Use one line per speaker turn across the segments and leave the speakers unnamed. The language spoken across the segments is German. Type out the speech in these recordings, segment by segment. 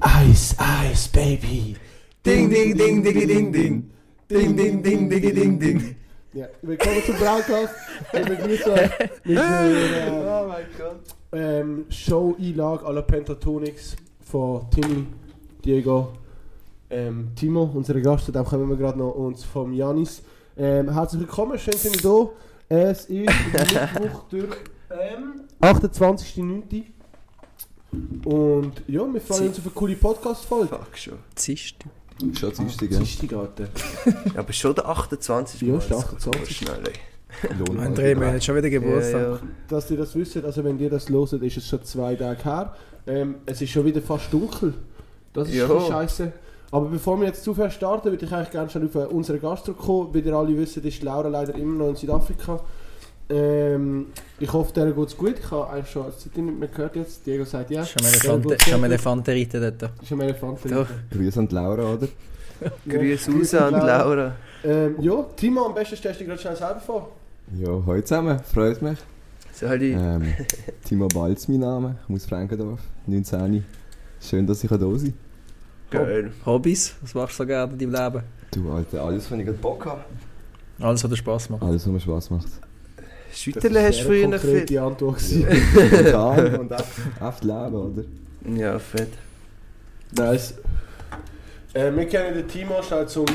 Eis, Eis, Baby.
Ding, ding, ding, ding, ding, ding. Ding, ding, ding, ding, ding, ding.
Ja, willkommen zum Broadcast. Ich begrüße euch mit einer
Oh mein Gott.
ähm, Show-Einlage la Pentatonics von Timmy, Diego, ähm, Timo, unser Gast. Dann kommen wir gerade noch uns vom Janis. Ähm, herzlich willkommen, schön sind ihr da. Es ist Mittwoch durch ähm, 28.09. Und ja, wir freuen uns auf eine coole Podcast-Folge.
Fuck schon.
Zist.
Schon Dienstag, ja.
Dienstag, Alter.
Ja, aber schon der 28.
Ja, ist der
das geht
28.
Schnell,
André, wir haben schon wieder Geburtstag.
Ja, ja.
Dass ihr das wisst, also wenn ihr das hört, ist es schon zwei Tage her. Ähm, es ist schon wieder fast dunkel. Das ist schon scheiße. Aber bevor wir jetzt zu viel starten, würde ich eigentlich gerne schon auf äh, unseren Gast zurückkommen. Wie ihr alle wisst, ist Laura leider immer noch in Südafrika. Ähm, ich hoffe, der geht es gut. Ich habe eigentlich schon Zeit nicht mehr gehört jetzt. Diego sagt ja.
Schon am schon. Elefanten reiten dort.
Ist am Elefanten.
Doch.
Grüße an Laura, oder?
Grüße raus an Laura.
Ähm, ja, Timo, am besten stellst du dich gerade schnell selber vor.
Ja, heute zusammen, freut mich.
Ich?
Ähm, Timo Balz, mein Name, ich komme aus Frankendorf, 19. Schön, dass ich da sein
Geil.
Hobbys? Was machst du so gerne in deinem Leben?
Du, Alter, alles, was ich gerade Bock habe.
Alles, was dir Spass macht.
Alles, was mir Spaß macht.
Schütterle hast du
eine
früher noch viel.
konkrete Antwort.
Spontan und echt, leben, oder?
Ja, fett.
Nice. Äh, wir kennen den Timo schnell zum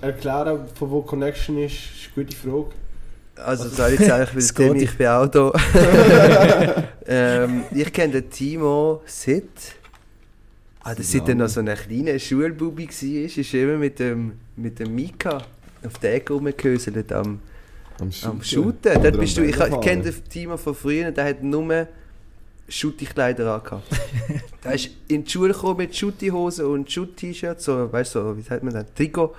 Erklären, von wo Connection ist. ist eine gute Frage.
Also soll ich jetzt eigentlich, weil
Scotty.
Tim, ich bin auch da. ähm, ich kenne den Timo seit... Ah, das seit er noch so ein kleiner Schulbubi war, ist er immer mit dem, mit dem Mika auf der Ecke rumgehöselt am,
Am
am
Shooten.
Shooten.
Oder
Dort
am
bist du, ich, kenne den Timo von früher, der hat nur Schutti-Kleider angehabt. der ist in die Schule gekommen mit Schutti-Hosen und Schutt-T-Shirts, so, weißt du, so, wie sagt man das, Trikot,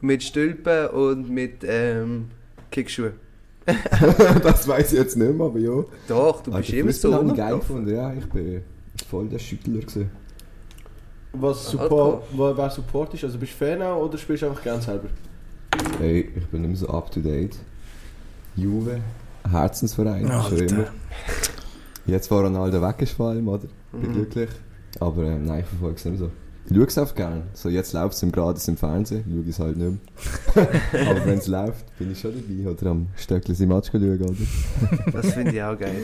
mit Stülpen und mit ähm, Kickschuhen.
das weiß ich jetzt nicht mehr, aber ja.
Doch, du
Also,
bist immer so
habe ich geil gefunden, ja. Ich bin voll der Schüttler gewesen.
Was. Support, wer Support ist? Also bist du Fan oder spielst du einfach gern selber?
Hey, ich bin nicht mehr so up to date. Juve, Herzensverein, schon
Alter.
immer. Jetzt, wo Ronaldo weg ist vor allem, oder? Bin
Mhm.
glücklich. Aber ähm, nein, ich verfolge es nicht mehr so. Ich schaue es auch gerne. So, jetzt läuft es im Grades im Fernsehen, schaue ich es halt nicht mehr. Aber wenn es läuft, bin ich schon dabei. Oder am Stöckli im Match schauen, oder?
Das finde ich auch geil.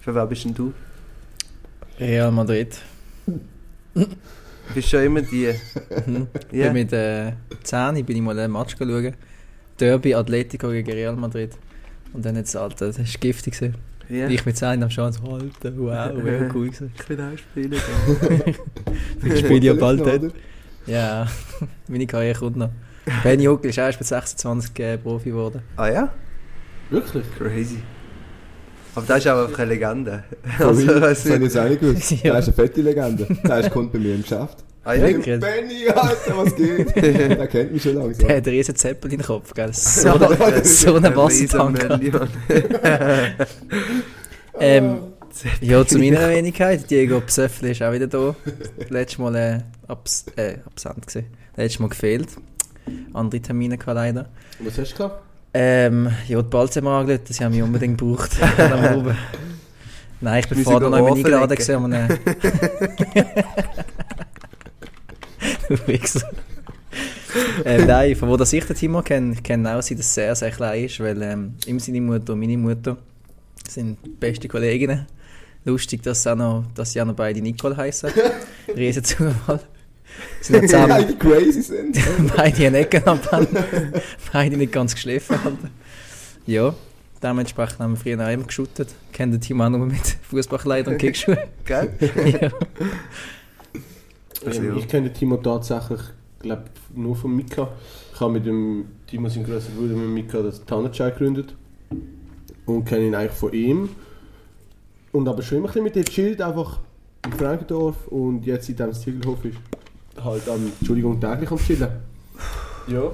Für wer bist denn du?
Real Madrid.
Du bist schon immer die.
Mhm.
Ja.
Bin mit äh, 10 bin ich mal einen Match schauen. Derby Atletico gegen Real Madrid. Und dann jetzt, Alter, das war giftig. gewesen.
Ja.
Ich mit 10 am so, Alter, wow, wäre cool gewesen.
Ich will auch spielen.
Ich spiele ja bald dort. Ja, meine Karriere kommt noch. Benny Huckel ist erst mit 26 äh, Profi geworden.
ah ja?
Wirklich?
Crazy. Aber das ist auch einfach eine Legende.
Also, das habe ich
nicht.
jetzt auch nicht gewusst.
Ja.
Der ist eine fette Legende. Der ist kommt bei mir im Geschäft.
Ah ja?
Wirklich?
Benny, Alter, was geht? Der kennt mich schon langsam.
Der hat einen riesen Zeppel in den Kopf, gell? So, so einen
ein
Wassertank. Ähm, ja, zu meiner Wenigkeit. Diego Psöffli ist auch wieder da. Letztes Mal äh, abs äh, absent gewesen. Letztes Mal gefehlt. Andere Termine gehabt leider.
Was hast du gehabt?
Ähm, ja, die Balz haben wir angelegt, sie haben mich unbedingt gebraucht. Nein, ich bin vorher
wir
noch
Ohren
eingeladen gewesen, Wichser. äh, nein, von wo das ich den Timo kenne, ich kenne auch, sie, dass er sehr, sehr klein ist, weil ähm, ihm seine Mutter und meine Mutter sind beste Kolleginnen. Lustig, dass, auch noch, dass sie auch noch beide Nicole heißen. Riesen Zufall. Sie sind
Ja,
zusammen,
die crazy sind.
beide in Ecken abhängen. beide nicht ganz geschliffen haben. Ja, dementsprechend haben wir früher auch immer geschootet. Kennen den Team auch nur mit Fußballkleidern und Kickschuhen.
Gell?
ja.
Also,
Ähm,
ja.
ich kenne den Timo tatsächlich, glaube nur von Mika. Ich habe mit dem Timo, sein grösser Bruder, mit Mika das Tannenschei gegründet. Und kenne ihn eigentlich von ihm. Und aber schon immer ein bisschen mit ihm chillt, einfach in Frankendorf. Und jetzt, seitdem es Ziegelhof ist, halt am, Entschuldigung, täglich am Chillen. Ja.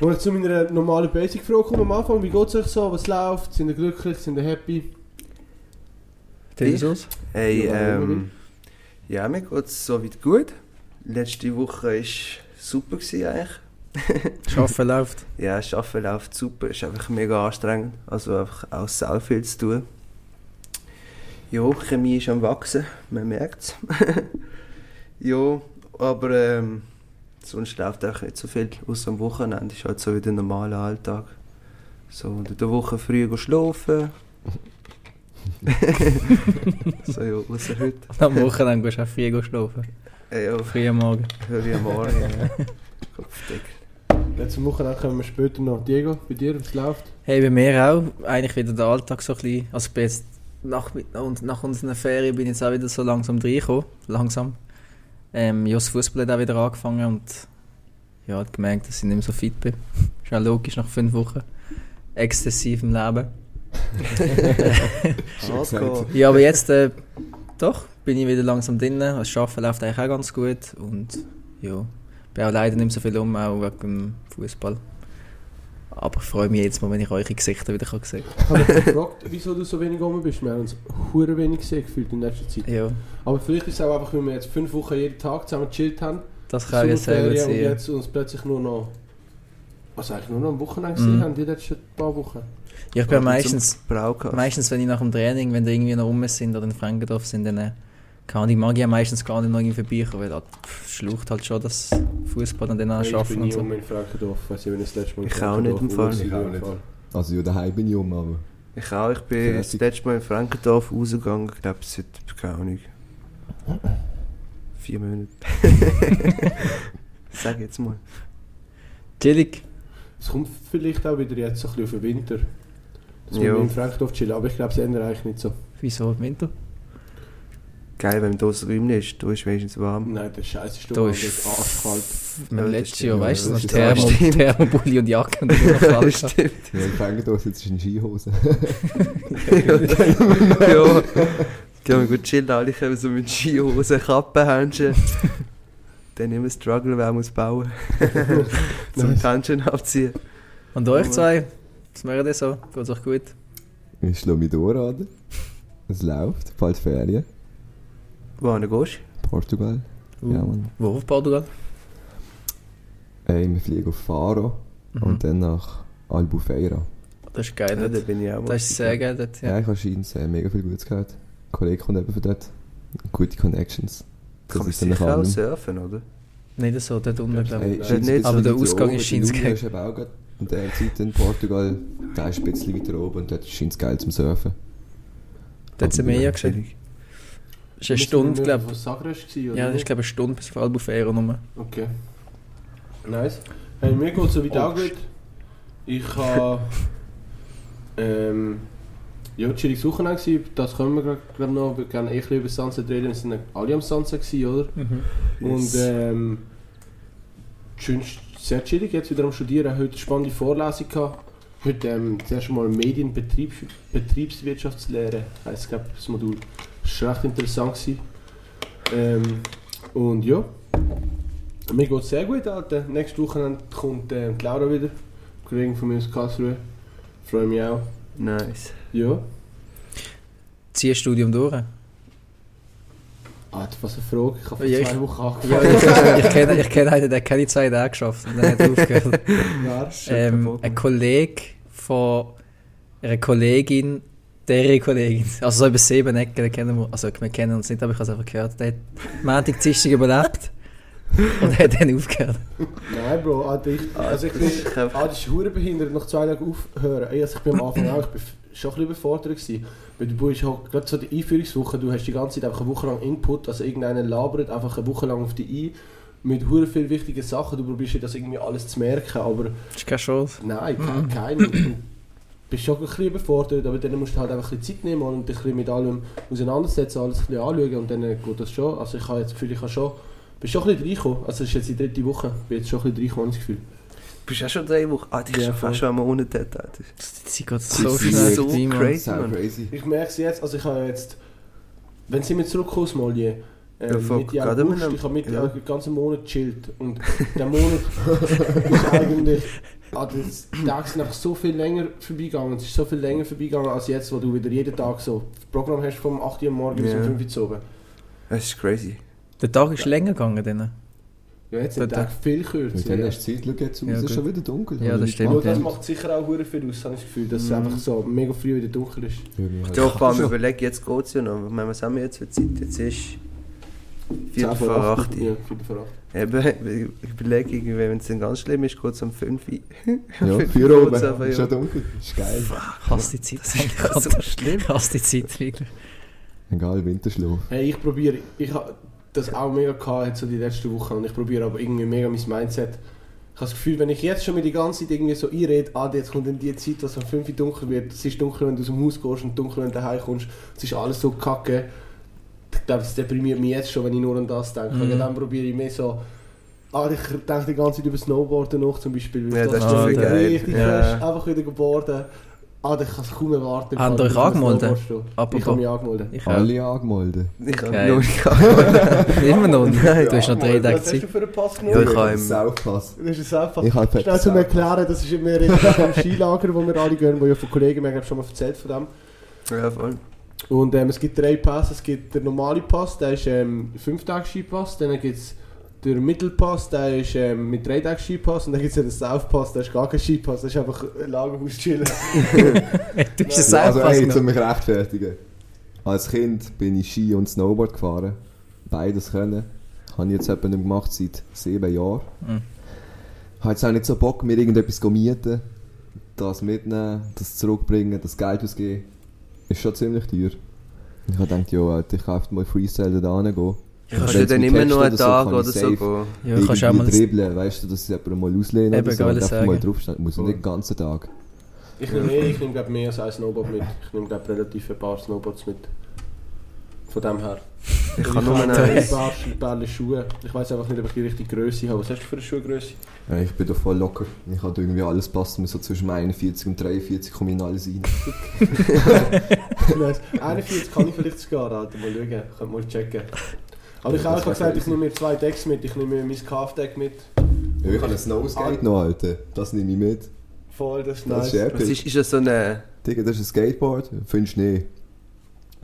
Wenn ich zu meiner normalen Basic-Frage komme am Anfang, wie geht es euch so, was läuft, sind ihr glücklich, sind ihr happy?
Tell us.
Hey,
Ja,
ähm, ja, mir geht es soweit gut. Letzte Woche war super gewesen, eigentlich.
Schaffen läuft.
Ja, Arbeiten läuft super, ist einfach mega anstrengend. Also einfach auch sehr viel zu tun. Ja, Chemie ist am Wachsen, man merkt es. ja, aber ähm, sonst läuft auch nicht so viel. Außer am Wochenende ist halt so wie der normale Alltag. So unter der Woche früh schlafen. so ja, außer heute.
Am Wochenende gehst du auch früh schlafen.
Äh, ja,
Früh am Morgen.
früh am Morgen. ja. Kopfdeckel.
Letzte Woche kommen wir später noch. Diego, bei dir, wie es läuft?
Hey, bei mir auch. Eigentlich wieder der Alltag so ein bisschen. Also ich bin jetzt nach, und nach unseren Ferien bin ich jetzt auch wieder so langsam reingekommen. Langsam. Ähm, ja, das Fußball hat auch wieder angefangen und ja, hat gemerkt, dass ich nicht mehr so fit bin. Ist auch logisch nach fünf Wochen exzessivem Leben. Ja, aber jetzt äh, doch bin ich wieder langsam drin. Das Arbeiten läuft eigentlich auch ganz gut und ja, bin auch leider nicht mehr so viel um, auch wegen dem Fußball. Aber ich freue mich jetzt mal, wenn ich eure Gesichter wieder kann sehen
Ich habe mich gefragt, wieso du so wenig rum bist. Wir haben uns hure wenig gesehen gefühlt in letzter Zeit.
kann. Ja,
Aber vielleicht ist es auch einfach, weil wir jetzt fünf Wochen jeden Tag zusammen gechillt haben.
das kann ich sehr gut
Sommerferien und jetzt uns plötzlich nur noch... Also eigentlich nur noch am Wochenende
Mhm.
gesehen haben, die letzten paar Wochen.
Ja, ich bin meistens, meistens, wenn ich nach dem Training, wenn die irgendwie noch rum sind oder in Frankendorf sind, dann äh, kann ich, mag ich ja meistens gar nicht noch irgendwie vorbeikommen, weil das pff, schlucht halt schon das Fußball und dann
ich
anschaffen
bin
und
nie
so.
um in Frankendorf. Ich weiß nicht, wenn ich das letzte Mal in
Ich auch nicht im Fall.
Frankendorf.
Ich auch nicht. Also ja, daheim bin ich um, aber...
Ich auch, ich bin das letzte Mal in Frankendorf rausgegangen, ich glaube seit, keine Ahnung, vier Monaten. Sag jetzt mal.
Chillig.
Es kommt vielleicht auch wieder jetzt so ein bisschen auf den Winter. Dass wir
Ja.
in Frankendorf chillen, aber ich glaube, es ändert eigentlich nicht so.
Wieso im Winter?
Geil, wenn du das Räumchen ist, du ist wenigstens warm.
Nein, der Scheiß ist
Da
doch
ist-
ist arschkalt.
Im
Ja, das
letzten. Jahr,
Ja,
weißt du,
das
noch
ist
Thermo. Thermobully und Jacke und noch kalt.
Das stimmt.
Ja, in Frankendorf sitzt du in Skihose.
ja. Wir gut chillen, alle kommen so mit Skihosen, Kappen, Händchen. Dann immer Struggle, wer muss bauen. Zum Händchen abziehen.
Und euch zwei, was macht ihr so? Geht's euch gut?
Ich schlage mich durch, oder? Es läuft, bald Ferien.
Wohin gehst
Portugal. Ja, Mann.
Wo auf Portugal?
Ey, wir fliegen auf Faro
Mhm.
und dann nach Albufeira.
Das ist
du?
geil.
Ja, da bin ich auch
das ist sehr geil dort.
Ja,
Ja.
ich habe anscheinend äh, mega viel Gutes gehört. Ein Kollege kommt eben von dort. Gute Connections.
Kann man sicher auch surfen, oder?
Nicht so dort unten, glaube
Hey,
ich.
Nicht,
bisschen
aber der Ausgang
oben.
ist scheint's
Der
geil.
In der Zeit in Portugal. Der ist ein bisschen weiter oben und dort scheint es geil zum Surfen.
Dort sind wir ja gesehen.
Chillig.
Das ist eine Stunde, glaube
Was Sagres
ich.
oder?
Ja, das ist glaube ich eine Stunde bis auf Albufeira rum.
Okay. Nice. Hey, mir geht es
Oh,
soweit auch gut. Ich habe. ähm, ja, chillig Suchen gewesen. Das können wir gerade noch. Wir können eh ein bisschen über Sunset reden. Wir sind alle am Sunset gewesen, oder? Und
Yes.
ähm, schön, sehr chillig, jetzt wieder am Studieren. Heute eine spannende Vorlesung gehabt. Heute ähm, das erste Mal Betriebswirtschaftslehre, heisst glaube das Modul. Das war recht interessant. Gewesen. Ähm, und ja, mir geht es sehr gut, Alter. Nächste Woche kommt äh, die Laura wieder, Kollegin von mir aus Karlsruhe. Freue mich auch.
Nice.
Ja.
Zieh das Studium durch.
Alter, was eine Frage. Ich habe vor
Ja,
zwei
ich-
Wochen
Ja,
angefangen.
ich, ich kenne ich kenn einen, der hat keine zwei Tage geschafft und dann hat er aufgehört.
Ja.
ähm, ein. Kollege von einer Kollegin, deren Kollegin, also so über sieben Ecken, den kennen wir, also wir kennen uns nicht, aber ich habe es einfach gehört, der hat Montag, Dienstag überlebt und hat dann aufgehört.
Nein, Bro, Alter, ich, also ich bin,
ist einfach-
Alter, das ist hure behindert, nach zwei Tagen aufhören. Also ich bin am Anfang auch, ich bin schon ein bisschen überfordert gewesen. Weil du bist halt, gerade so die Einführungswoche, du hast die ganze Zeit einfach eine Woche lang Input, also irgendeiner labert einfach eine Woche lang auf dich ein, mit hure viel wichtigen Sachen, du probierst dir das irgendwie alles zu merken, aber
ist keine Chance.
nein, ke- keine. Und bist schon ein bisschen überfordert, aber dann musst du halt einfach ein bisschen Zeit nehmen und dich mit allem auseinandersetzen, alles ein bisschen anschauen und dann geht das schon. Also ich habe jetzt das Gefühl, ich habe schon, bin schon ein bisschen reingekommen. Also es ist jetzt die dritte Woche, bin jetzt schon ein bisschen reingekommen, habe ich das Gefühl.
Bist auch schon drei Wochen? Ah, die ist
Ja,
fast schon einen Monat dort, Alter.
Sie geht
Sie
so schnell
so crazy.
Crazy.
Ich merke es jetzt, also ich habe jetzt, wenn sie mir zurückkommen aus Mali,
Ja,
ähm,
voll,
Mitte
gerade
August,
mit
ich habe Mitte
ja.
Den ganzen Monat gechillt und der Monat ist eigentlich, ah, das- die Tage sind einfach so viel länger vorbeigegangen, es ist so viel länger vorbeigegangen als jetzt, wo du wieder jeden Tag so das Programm hast vom 8 Uhr am morgen bis
Ja.
um 5 Uhr zu oben.
Das ist crazy.
Der Tag ist länger gegangen dann.
Ja, jetzt
Dort-
Tage viel
Mit
kürzer. Ja.
hast du Zeit, schau jetzt aus,
Ja,
es ist schon wieder dunkel.
Ja,
Habe
das
ich
stimmt,
das macht sicher auch hure viel aus, habe ich das Gefühl, dass es
Mhm.
einfach so mega früh wieder dunkel ist.
Halt-
Ja, vor allem überlege, jetzt geht es ja noch. Ich meine, Was haben wir jetzt für Zeit? Jetzt ist
Zehn
vor acht.
Ja, Viertel vor acht.
Eben, ich überlege, irgendwie, wenn es dann ganz schlimm ist, geht es um 5 Uhr.
Ja,
Fünf
vier
Uhr
oben, ist
ja.
schon dunkel, ist geil.
Ich hasse die Zeit.
Das ist so schlimm.
Ich hasse die Zeit, wirklich.
Egal, Winterschlaf.
Hey, ich probiere, ich habe das auch mega gehabt, so die letzten Wochen und ich probiere aber irgendwie mega mein Mindset. Ich habe das Gefühl, wenn ich jetzt schon mir die ganze Zeit irgendwie so einrede, ah, jetzt kommt dann die Zeit, dass es um 5 Uhr dunkel wird, es ist dunkel, wenn du aus dem Haus gehst und dunkel, wenn du daheim kommst, es ist alles so kacke. Ich glaube, das deprimiert mich jetzt schon, wenn ich nur an das denke.
Mhm.
Und dann probiere ich mehr so, ah, ich denke die ganze Zeit über Snowboarden nach zum Beispiel.
Ja, das
ist schon
richtig
Ja.
einfach wieder geboren. Ah, ich kann es kaum erwarten.
Habt ihr euch
Ich
angemeldet?
Ich habe mich angemeldet.
Ich auch.
Alle angemeldet.
Ich habe nicht gehabt.
Immer noch.
Nein.
Du hast noch drei Tage
Was hast du
Zeit.
für einen Pass
Ja,
genommen?
ich habe im-
Saufpass.
Das ist ein Saufpass.
Ich habe
Schnell zum Erklären, das ist immer in einem Skilager, wo wir alle gehen, wo ja von Kollegen, wir haben schon mal erzählt von dem.
Ja, voll.
Und ähm, es gibt drei Pässe, es gibt den normalen Pass, der ist ähm, 5 Tage Skipass, dann gibt es den Mittelpass, der ist ähm, mit 3 Tagen Skipass und dann gibt es ja den Southpass, der ist gar kein Skipass, das ist einfach ein Lagerhaus chillen.
Du bist
Ja,
ein
also,
Saufpass
ey, zu
genommen.
mich rechtfertigen. Als Kind bin ich Ski und Snowboard gefahren. Beides können. Habe ich jetzt etwa nicht gemacht seit sieben Jahren.
Mhm.
Habe jetzt auch nicht so Bock, mir irgendetwas zu mieten. Das mitnehmen, das zurückbringen, das Geld ausgeben. Ist schon ziemlich teuer. Ich habe gedacht, ja, ich kaufe mal Freestyle da hingehen.
Ich kannst du dann immer nur einen
oder so
Tag oder
ich
so gehen.
Ja, kannst du auch mal...
dribbeln, weißt du, dass ich jemanden mal auslehnen
Eben,
oder so. Und einfach mal draufstehen. Muss nicht den ganzen Tag.
Ich nehme, eh, ich nehme glaub, mehr als ein Snowboard mit. Ich nehme glaub, relativ ein paar Snowboards mit. Von dem her.
Ich kann nur
habe
einen.
ein paar, ein paar Schuhe. Ich weiß einfach nicht, ob ich die richtige Größe habe. Was hast du für eine Schuhgröße?
Ja, ich bin da voll locker. Ich habe irgendwie alles passt mir so zwischen 41 und 43 komme ich in alles rein.
Nice. 41 kann ich vielleicht sogar, Alter. Mal schauen. Könnt mal checken. Aber ich
Ja,
habe
das
auch gesagt, ich nehme mir zwei Decks mit. Ich nehme mein Calf-Deck mit.
Ja, ich habe ein Snowskate noch, Alter. Das nehme ich mit.
Voll, das ist
Das
nice.
ist.
Was ist, ist das so eine.
Digga, das ist ein Skateboard für den Schnee.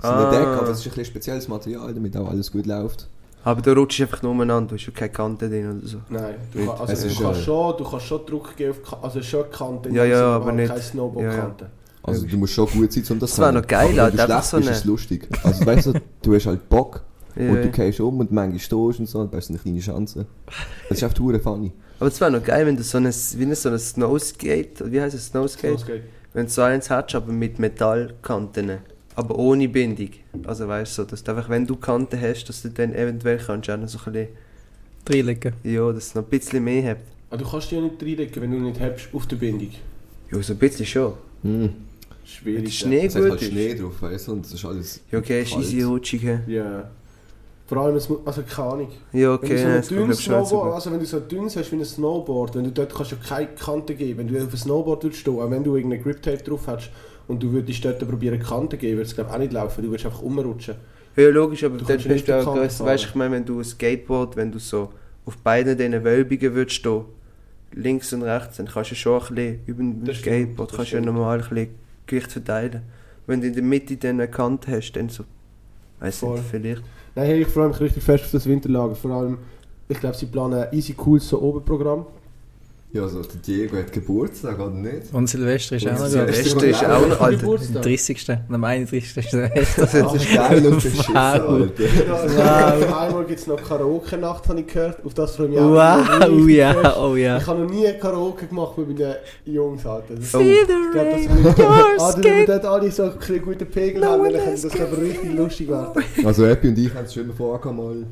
So
Ah.
ein Deck, aber es ist ein bisschen spezielles Material, damit auch alles gut läuft.
Aber du rutschst einfach nur umeinander, du hast ja keine Kante drin oder so.
Nein, du, kann, also
es
du,
ist,
kannst
äh,
schon, du kannst schon Druck geben auf also schon Kante,
Ja, ja, aber
halt
nicht-
keine Snowboard-Kante.
Also du musst schon gut sein, um das
Das wär
können.
noch geil,
aber wenn du schlecht
so
bist,
eine-
ist es lustig. Also weißt du, du hast halt Bock
Ja,
und du gehst um und manchmal stehst und so und hast eine kleine Chance. Das ist einfach hure funny.
Aber es wäre noch geil, wenn du so ein, wie so ein Snowskate, wie heißt es, Snowskate?
Snowskate.
Wenn du so eins hättest, aber mit Metallkanten. Aber ohne Bindung. Also weißt du, so, dass du einfach, wenn du Kanten hast, dass du dann eventuell kannst auch noch so ein bisschen,
Reinlegen.
ja, dass es noch ein bisschen mehr hat.
Aber du kannst die ja nicht reinlegen, wenn du nicht hast auf der Bindung.
Ja, so ein bisschen schon.
Mhm.
Schwierig.
Wenn der Schnee
Es hat
gut
halt
ist.
Schnee drauf, weißt du, und das ist alles
Ja, okay, ist easy rutschig.
Ja. Vor allem, also keine Ahnung.
Ja,
Wenn du
okay,
so ein dünnes Snowboard, also wenn du so ein dünnes hast wie ein Snowboard, wenn du dort kannst du ja keine Kante geben, wenn du auf ein Snowboard würdest stehen, auch wenn du irgendeine Grip Tape drauf hast und du würdest dort probieren Kante geben, würde es glaube auch nicht laufen, du würdest einfach umrutschen.
Ja, logisch, aber
Du
dort bist du auch. Weißt du, ich meine, wenn du ein Skateboard, wenn du so auf beiden diesen Wölbungen würdest stehen, links und rechts, dann kannst du schon ein bisschen über dem
stimmt,
Skateboard
das
kannst du ja
stimmt.
normal ein bisschen Gewicht verteilen. Wenn du in der Mitte dann eine Kante hast, dann so, weiß nicht, vielleicht.
Nein, hey, ich freue mich richtig fest auf das Winterlager, vor allem, ich glaube sie planen ein easy cooles so Oberprogramm.
Ja, also der Diego hat Geburtstag, oder nicht?
Und Silvester ist
Und
auch noch
Silvester
ist auch noch, Alter.
Am
Geburtstag.
30. und am 31. ist Silvester.
Das ist geil und beschissen,
Wow.
Alter.
Wow. Einmal gibt es noch Karaoke-Nacht, habe ich gehört. Auf das freue ich mich auch.
Wow,
richtig
ja, oh ja.
Ich habe noch nie Karaoke gemacht mit meinen Jungs. Alter. Das,
Oh.
Feel
ich
the rain, your
ah, wir
skin.
dort alle so ein bisschen guten Pegel
No
haben,
has
das aber richtig lustig werden.
Also Epi und ich haben es schon immer vorgehabt, mal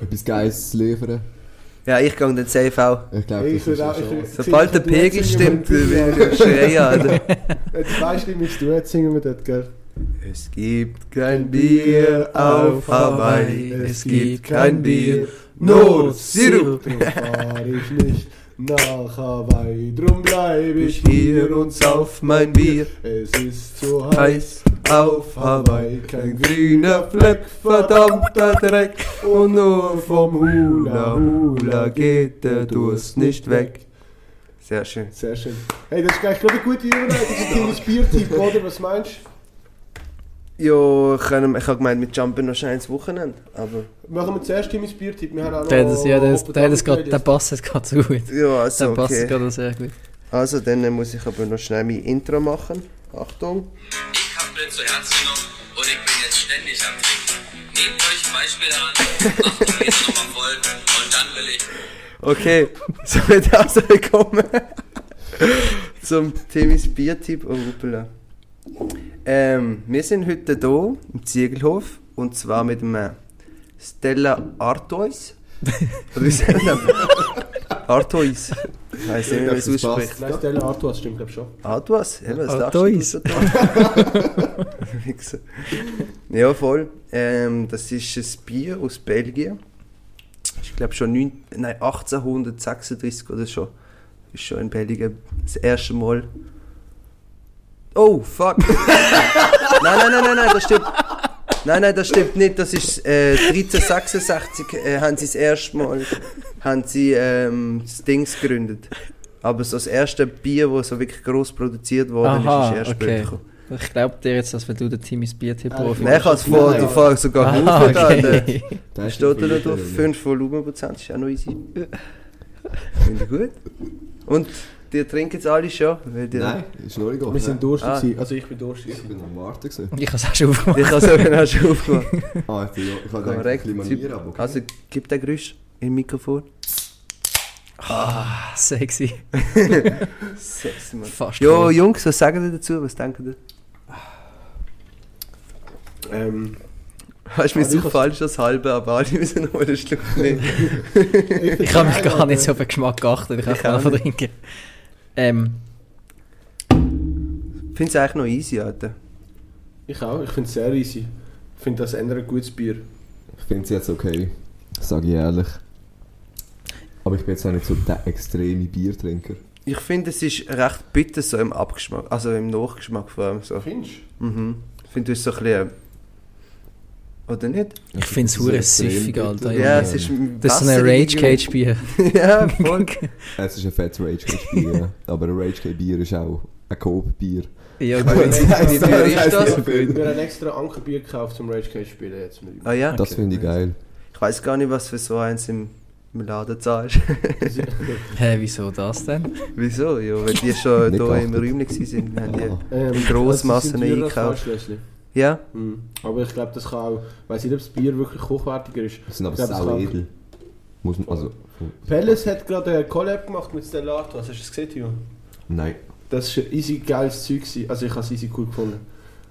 etwas Geiles zu liefern.
Ja, ich gehe safe auch.
Ich glaube,
Ich
das ist
auch-
Sobald der Pegel stimmt, will
mit
ich schreien, Alter.
Wenn du weißt, wie mich du jetzt singen wir dort, gell?
Es gibt kein Bier auf Hawaii, es gibt kein Bier, nur Sirup.
Fahr ich nicht nach Hawaii, drum bleib
ich hier und sauf mein Bier,
Es ist zu heiß
heiß auf Hawaii, kein grüner Fleck, verdammter Dreck, und nur vom Hula Hula geht der Durst nicht weg. Sehr schön.
Sehr schön. Hey, das ist gleich gerade eine gute Überleitung zum Thema Biertyp, oder? Was meinst
Ja, können, ich habe gemeint, mit Jumpen noch schnell ins Wochenende. Aber
Machen wir zuerst Timmys Biertipp. Wir haben auch noch...
Der, das, ja, der,
Open
der, das grad, der passt jetzt gerade so gut.
ja, also
Der passt
okay.
gerade sehr gut.
Also dann muss ich aber noch schnell mein Intro machen. Achtung.
Ich hab mir zu Herzen genommen und ich bin jetzt ständig am Trinken. Nehmt euch ein Beispiel an, Achtung, jetzt nochmal voll und dann will ich.
Okay, somit also willkommen zum Timmys Biertipp und Uppela. Ähm, wir sind heute hier im Ziegelhof und zwar mit dem äh, Stella Artois. Oder wie sagt man? Artois. Ich weiß nicht, wie man es ausspricht.
Nein, Stella Artois stimmt, glaube ich schon.
Artois? Ja, was
Artois.
du ja, voll. Ähm, das ist ein Bier aus Belgien. Ich glaube schon neun, nein, 1836 oder so. Ist schon in Belgien das erste Mal. Oh, fuck! nein, nein, nein, nein, nein, das stimmt. Nein, nein, das stimmt nicht. Das ist äh, 1366 äh, haben sie das erste Mal haben sie, ähm, das Dings gegründet. Aber so das erste Bier, das so wirklich gross produziert worden
Aha,
ist, ist erst
okay.
später gekommen.
Ich glaube dir jetzt, dass wenn du der Timmys Biertipp-Profi
Nein, ich habe es vor,
Nein.
du fährst sogar
Ah,
auf da.
okay.
Da ist
Steht da drauf,
drin.
5 Volumenprozent, ist auch noch easy. Finde ich gut. Und die trinken jetzt alle schon? Weil die,
Nein, ist noch nicht
Wir sind durstig.
Ah.
Also ich bin durstig.
Ich bin am Warten gewesen.
Ich habe es auch schon aufgemacht.
Ich habe es auch schon aufgemacht.
Ah, ich bin ich habe gedacht,
Korrekt.
ein bisschen manieren, aber okay.
Also gib den Geräusch im Mikrofon.
Sexy.
Sexy, Mann.
Fast.
Jo,
cool.
Jungs, was sagen ihr dazu? Was denken ihr?
Ähm,
Hast du mir
Ah,
so falsch das halbe, aber alle müssen noch einen Schluck nehmen.
Ich habe mich gar nicht so auf den Geschmack geachtet. Ich kann
auch
einfach
nicht.
trinken. Ähm,
Ich finde es eigentlich noch easy, Alter.
ich auch. Ich finde es sehr easy. Ich finde, das ändert ein gutes Bier.
Ich finde es jetzt okay. Sage ich ehrlich. Aber ich bin jetzt auch nicht so der extreme Biertrinker.
Ich finde, es ist recht bitter so im Abgeschmack, also im Nachgeschmack vor allem so.
Findest
Mhm. Ich finde, du ist so ein bisschen... Oder nicht?
ich finde es hure süffig, Alter.
Ja, es ist
das ist so ein Rage Cage Bier.
ja, voll.
Es ist ein fettes Rage Cage Bier, ja. aber ein Rage Cage Bier ist auch ein Coop Bier.
Ja,
Wie
gut.
teuer ist das?
Wir haben extra Ankerbier gekauft zum Rage Cage spielen jetzt mit ihm.
Ah ja?
Das finde ich geil.
Ich weiß gar nicht, was für so eins im, im Laden zahlst.
Hä, wieso das denn?
Wieso? Ja, weil die schon hier im. Räumchen waren, haben die...
Ah.
Ähm,
In Grossmassen
das sind teurer als
eingekauft. Ja?
Mhm. Aber ich glaube, das kann auch... Ich weiß nicht, ob das Bier wirklich hochwertiger ist.
Das sind aber sau edel. Muss man, also,
Pelles hat gerade eine Collab gemacht mit Stella Artois. Hast du das gesehen, Timo?
nein.
Das war ein easy geiles Zeug. Also ich habe es easy cool gefunden.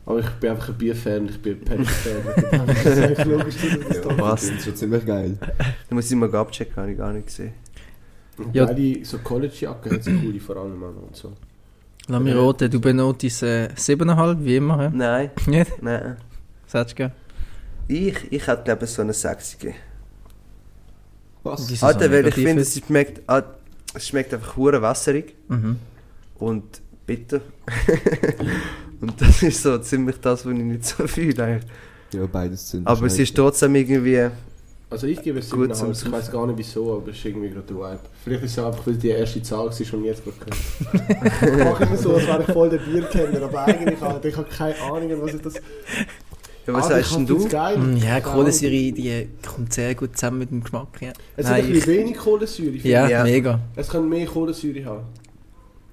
Aber ich bin einfach ein Bierfan, ich bin ein Pelles-Fan. das ist eigentlich logisch, dass das da
Was?
Das ist schon ziemlich geil.
Da muss ich mal abchecken, habe ich gar nicht gesehen.
Ja.
Ja. Beide so College-Jacken hat so coole vor allem Mann, und so.
Lass mich roten, du benotest äh, 7,5, wie immer. hä?
Nein,
Nicht?
nein.
Was hättest du gegeben?
Ich, ich hätte glaube ich so eine 6 gegeben.
Was?
So
Alter, weil ich finde, es schmeckt, ah, es schmeckt einfach hure wässerig
Mhm.
und bitter. und das ist so ziemlich das, was ich nicht so fühle eigentlich.
Ja, beides sind.
Aber es ist trotzdem irgendwie...
Also ich gebe es
Gut
7,5.
zum
Ich weiß gar nicht wieso, aber es ist irgendwie gerade der Vibe. Vielleicht ist es einfach, weil die erste Zahl war, die ich jetzt gerade gehört Ich mache immer so, als wäre ich voll der Bierkenner, aber eigentlich halt, ich habe keine Ahnung, was ich das...
Ja, was
Ah,
sagst denn du?
Geil.
Mm, Ja, Kohlensäure, die kommt sehr gut zusammen mit dem Geschmack. Ja,
Es hat
Nein,
ein bisschen
ich-
wenig Kohlensäure. finde
ja,
ich.
Ja.
mega.
Es kann mehr Kohlensäure haben.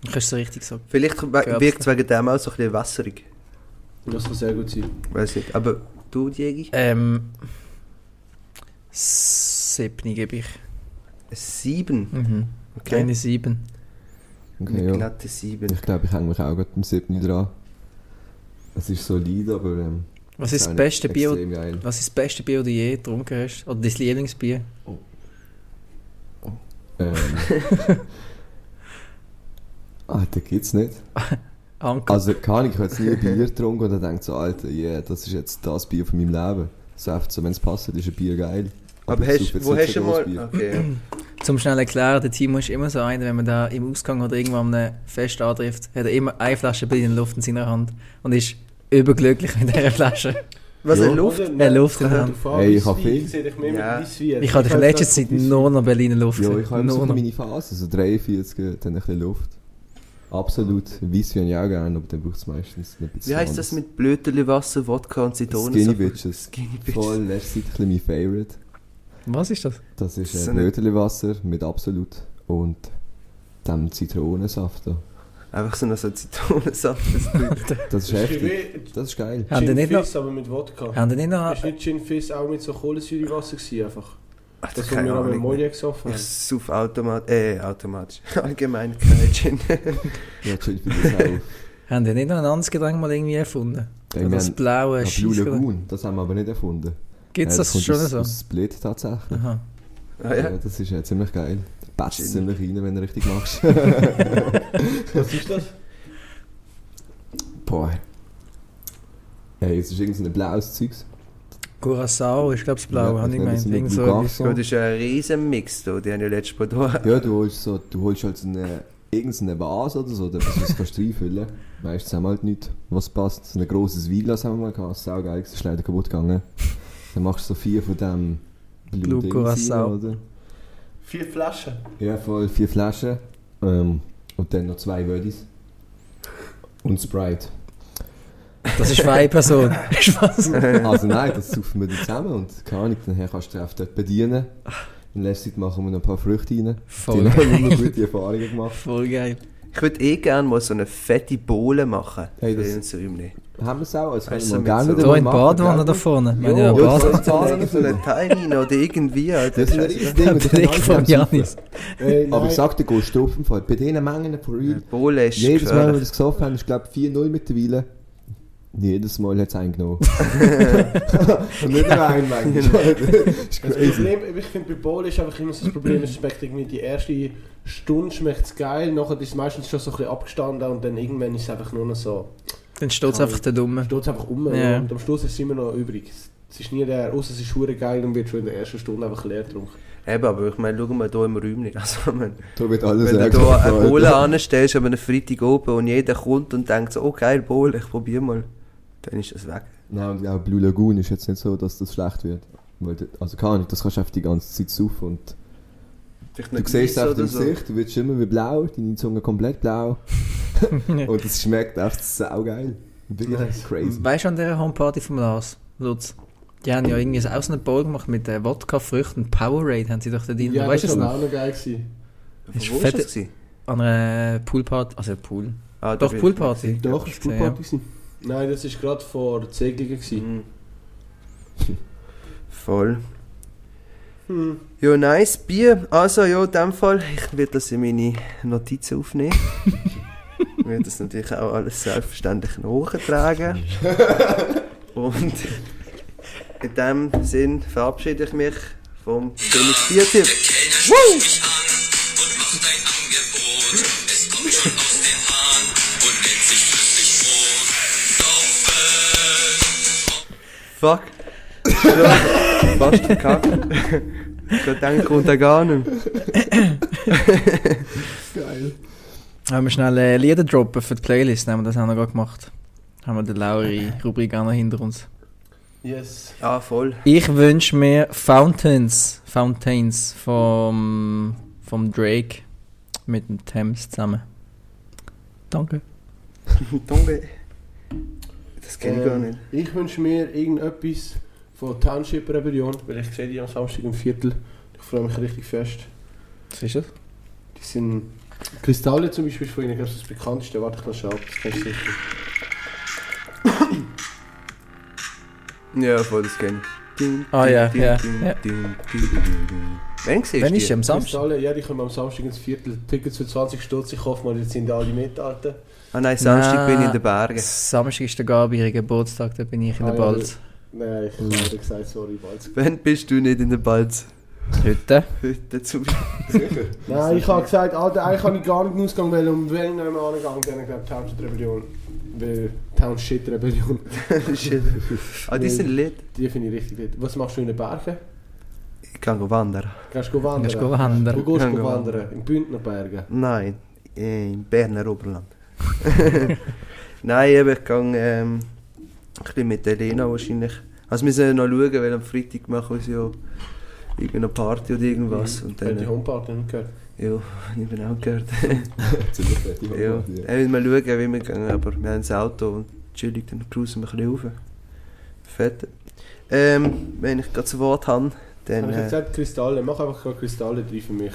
Du kannst so richtig so.
Vielleicht wirkt es wegen dem auch so ein bisschen wässerig.
Das kann sehr gut sein.
Weiß nicht. Aber du, Diegi?
Ähm. Siebni gebe ich.
Eine 7.
Mhm.
Okay.
Eine sieben.
Okay,
Eine
ja.
glatte 7.
Ich glaube, ich hänge mich auch gerade am 7. dran. Es ist solide, aber. Ähm,
Was ist das beste Bier?
Geil.
Was ist das beste Bier, das du je getrunken hast? Oder dein Lieblingsbier?
Ähm. Alter, gibt's nicht.
Anker.
Also, keine Ahnung, ich habe jetzt nie ein Bier getrunken und dann denkt so, Alter, yeah, das ist jetzt das Bier von meinem Leben. So einfach so, wenn es passt, ist ein Bier geil.
Aber hast,
jetzt
wo hast du mal... Okay.
Zum schnell erklären, der Timo ist immer so einer, wenn man da im Ausgang oder irgendwo an einem Fest antrifft, hat er immer eine Flasche Bier in der Luft in seiner Hand und ist überglücklich mit dieser Flasche.
Was,
Ja.
eine Luft?
Äh, Luft in der Hand.
Hey, ich hab viel.
Ja.
Ich habe in letzter Zeit nur noch Berliner Luft
Ja, ich habe immer so meine Phase, so 43, dann ein bisschen Luft. Absolut. Wie ich auch gerne, aber dann braucht es meistens ein bisschen
Wie heisst das mit Blöterli-Wasser, Wodka und Zitronen?
Skinny Bitches.
Skinny Bitches.
Voll, letzte Zeit ein bisschen mein Favorite.
Was ist das?
Das ist
So
ein mit Absolut und dem Zitronensaft da.
Einfach so noch so Zitronensaft. das
Das ist
Das ist
heftig. Das ist geil.
Haben die
Gin
nicht noch-
Fizz, aber mit Wodka.
Haben die nicht noch...
Ist nicht Gin Fizz auch mit so Kohlensäurewasser gewesen, einfach?
Ach,
Das,
keine
wir auch mit. Molly gesoffen
Ich
haben.
sauf automat äh, automatisch. Allgemein kein Gin.
Ja, für das auch.
Haben die nicht noch ein anderes Getränk mal irgendwie erfunden?
Wir
das
haben-
blaue
Ja. Lagoon, das haben wir aber nicht erfunden.
Gibt es
Ja,
das
kommt
schon
aus,
so?
Aus Split tatsächlich.
Aha.
ah,
ja.
ja.
das ist ja ziemlich geil.
Gin.
ziemlich rein, wenn du richtig machst.
Was ist das?
Boah. Ey, es ist irgendein blaues Zeugs.
Curacao ist, glaube ich, das Blaue,
Ja,
habe ich
das
gemeint. Irgend so
das ist ein riesen Mix da. Die haben ja letztes Mal da.
Ja, du holst, so, du holst halt so eine, irgendeine Vase oder so, du kannst reinfüllen. Meistens haben wir halt nichts, was passt. So ein grosses Weinglas haben wir mal gehabt, sau geil, das ist leider kaputt gegangen. Dann machst du so vier von dem
Blue
Dings
Curacao.
oder?
Vier Flaschen.
Ja, voll vier Flaschen. Ähm, und dann noch zwei Wödis. Und Sprite.
Das ist für eine Person.
Also nein, das saufen wir zusammen und keine Ahnung, dann kannst du dich auch dort bedienen. In letzter Zeit machen wir noch ein paar Früchte rein.
Voll
Die haben immer gute Erfahrungen gemacht.
Voll geil.
Ich würde eh gerne mal so eine fette Bohle machen.
Hey,
für
das-
Räumchen.
Haben wir es auch? Das kann
Weißt
ich
du,
gerne
so-
wieder
Da
mal
in die
machen,
Badewanne
gell?
da vorne. Wir haben
Ja,
ja
ja, so-
So eine, so eine rein oder irgendwie. Alter.
Das ist ein riesiges Ding.
Der Blick von. Janis.
Ey,
Aber ich sag dir, gehst du Fall. Bei diesen Mengen von real.
Ist
Jedes Mal, wenn wir das gesoffen haben, ist glaube ich 4-0 mittlerweile. Jedes Mal hat es eingenommen. Und nicht nur ein manchmal. ist
Das. Problem, ich finde, bei Bowl ist einfach immer so das Problem, es schmeckt irgendwie die erste Stunde schmeckt es geil, nachher ist es meistens schon so ein bisschen abgestanden und dann irgendwann ist es einfach nur noch so,
Dann steht es einfach der Dumme.
steht es einfach um
Ja.
und am Schluss ist es immer noch übrig. Es ist nie der, außer es ist hure geil und wird schon in der ersten Stunde einfach leer getrunken.
Eben, aber ich meine, schau mal hier im Räumchen. Also, man,
Da wird alles
wenn du hier eine. Bohle anstellst, an einem Freitag oben und jeder kommt und denkt so, oh geil, Bohle, ich probiere mal, dann ist das weg.
Nein, und auch Blue Lagoon ist jetzt nicht so, dass das schlecht wird. Weil, also keine Ahnung, das kannst du einfach die ganze Zeit saufen und du
nicht
siehst es auf dem
oder so.
Gesicht, du wirst immer wie blau, deine Zunge komplett blau und es schmeckt einfach saugeil. Wirklich crazy.
Weißt du an dieser Homeparty vom Lars, Lutz? Die haben ja irgendwie auch so eine Bowl gemacht mit äh, Wodka-Früchten. Powerade haben sie doch da drin.
Ja,
weißt du
das
das
war
noch?
auch noch geil. Gewesen.
Ist
Wo war das? gewesen?
An einer Poolparty, also Pool.
Ah,
Doch, Poolparty.
nicht
Doch, das
gesehen,
Poolparty. gewesen. Nein, das war gerade vor der Segelung. gewesen.
Mhm. Voll.
Hm.
Ja, nice, Bier. Also, ja, in dem Fall, ich werde das in meine Notizen aufnehmen. ich werde das natürlich auch alles selbstverständlich nachtragen. Und in dem Sinn verabschiede ich mich vom König Biertipp. Fuck. Fast verkackt. Ich denke, kommt er gar nicht.
Geil.
Haben wir schnell äh, Lieder droppen für die Playlist, haben wir das auch noch gerade gemacht. Haben wir die Lauri-Rubrik auch noch hinter uns.
Yes.
Ah, voll.
Ich wünsche mir Fountains, Fountains vom, vom Drake mit dem Thames zusammen. Danke.
Danke. Das kenne ich gar
Ähm,
nicht.
Ich wünsche mir irgendetwas von Township Rebellion, weil ich sehe die am Samstag im Viertel. Ich freue mich richtig fest.
Was ist das?
Die sind. Kristalle zum Beispiel ist von ihnen, glaube ich, das bekannteste. Warte, ich kann schauen, das kennst du sicher.
Ja, voll, das kenne ich. Ding,
Ah, ja, ja.
Wann siehst
Wann
du
ist
die?
am Samstag?
Kristalle, ja, die kommen am Samstag ins Viertel. Tickets für 20 Stutz, ich hoffe mal, jetzt sind alle mit, Alter.
Ah nein, Samstag
Nein.
bin ich in den Bergen.
Samstag ist der Gabi ihr Geburtstag, da bin ich in
Ah,
der
ja,
Balz.
Nein, ich habe leider gesagt, sorry, bald.
Wann bist du nicht in der Balz?
Heute.
Heute zu
Nein, ich habe gesagt, Alter, eigentlich habe ich gar nicht ausgegangen, weil um wenn ich nicht mehr angegangen dann glaube ich Township Rebellion. Weil Township Rebellion,
Shit. Ah, die sind lit.
die finde ich richtig gut. Was machst du in den Bergen?
Ich kann go wandern.
Gehst du wandern?
Gehst du wandern?
Wo gehst du
wandern.
wandern? Im Bündner Bergen?
Nein, im Berner Oberland. Nein, ich gehe ähm, ein bisschen mit der Elena wahrscheinlich. Also wir müssen noch schauen, weil am Freitag machen wir ja irgendeine Party oder irgendwas. Und
Dann die
äh,
Homeparty nicht gehört.
ja, ich bin auch gehört.
Ziemlich fette
ja,
Homeparty, ja.
will mal schauen, wie wir gehen, aber wir haben das Auto und chillig, dann cruisen wir ein bisschen rauf. Fett. Ähm, wenn ich gerade das Wort habe, dann
Habe ich
äh,
gesagt, Kristalle. Mach einfach gerade Kristalle drin für mich.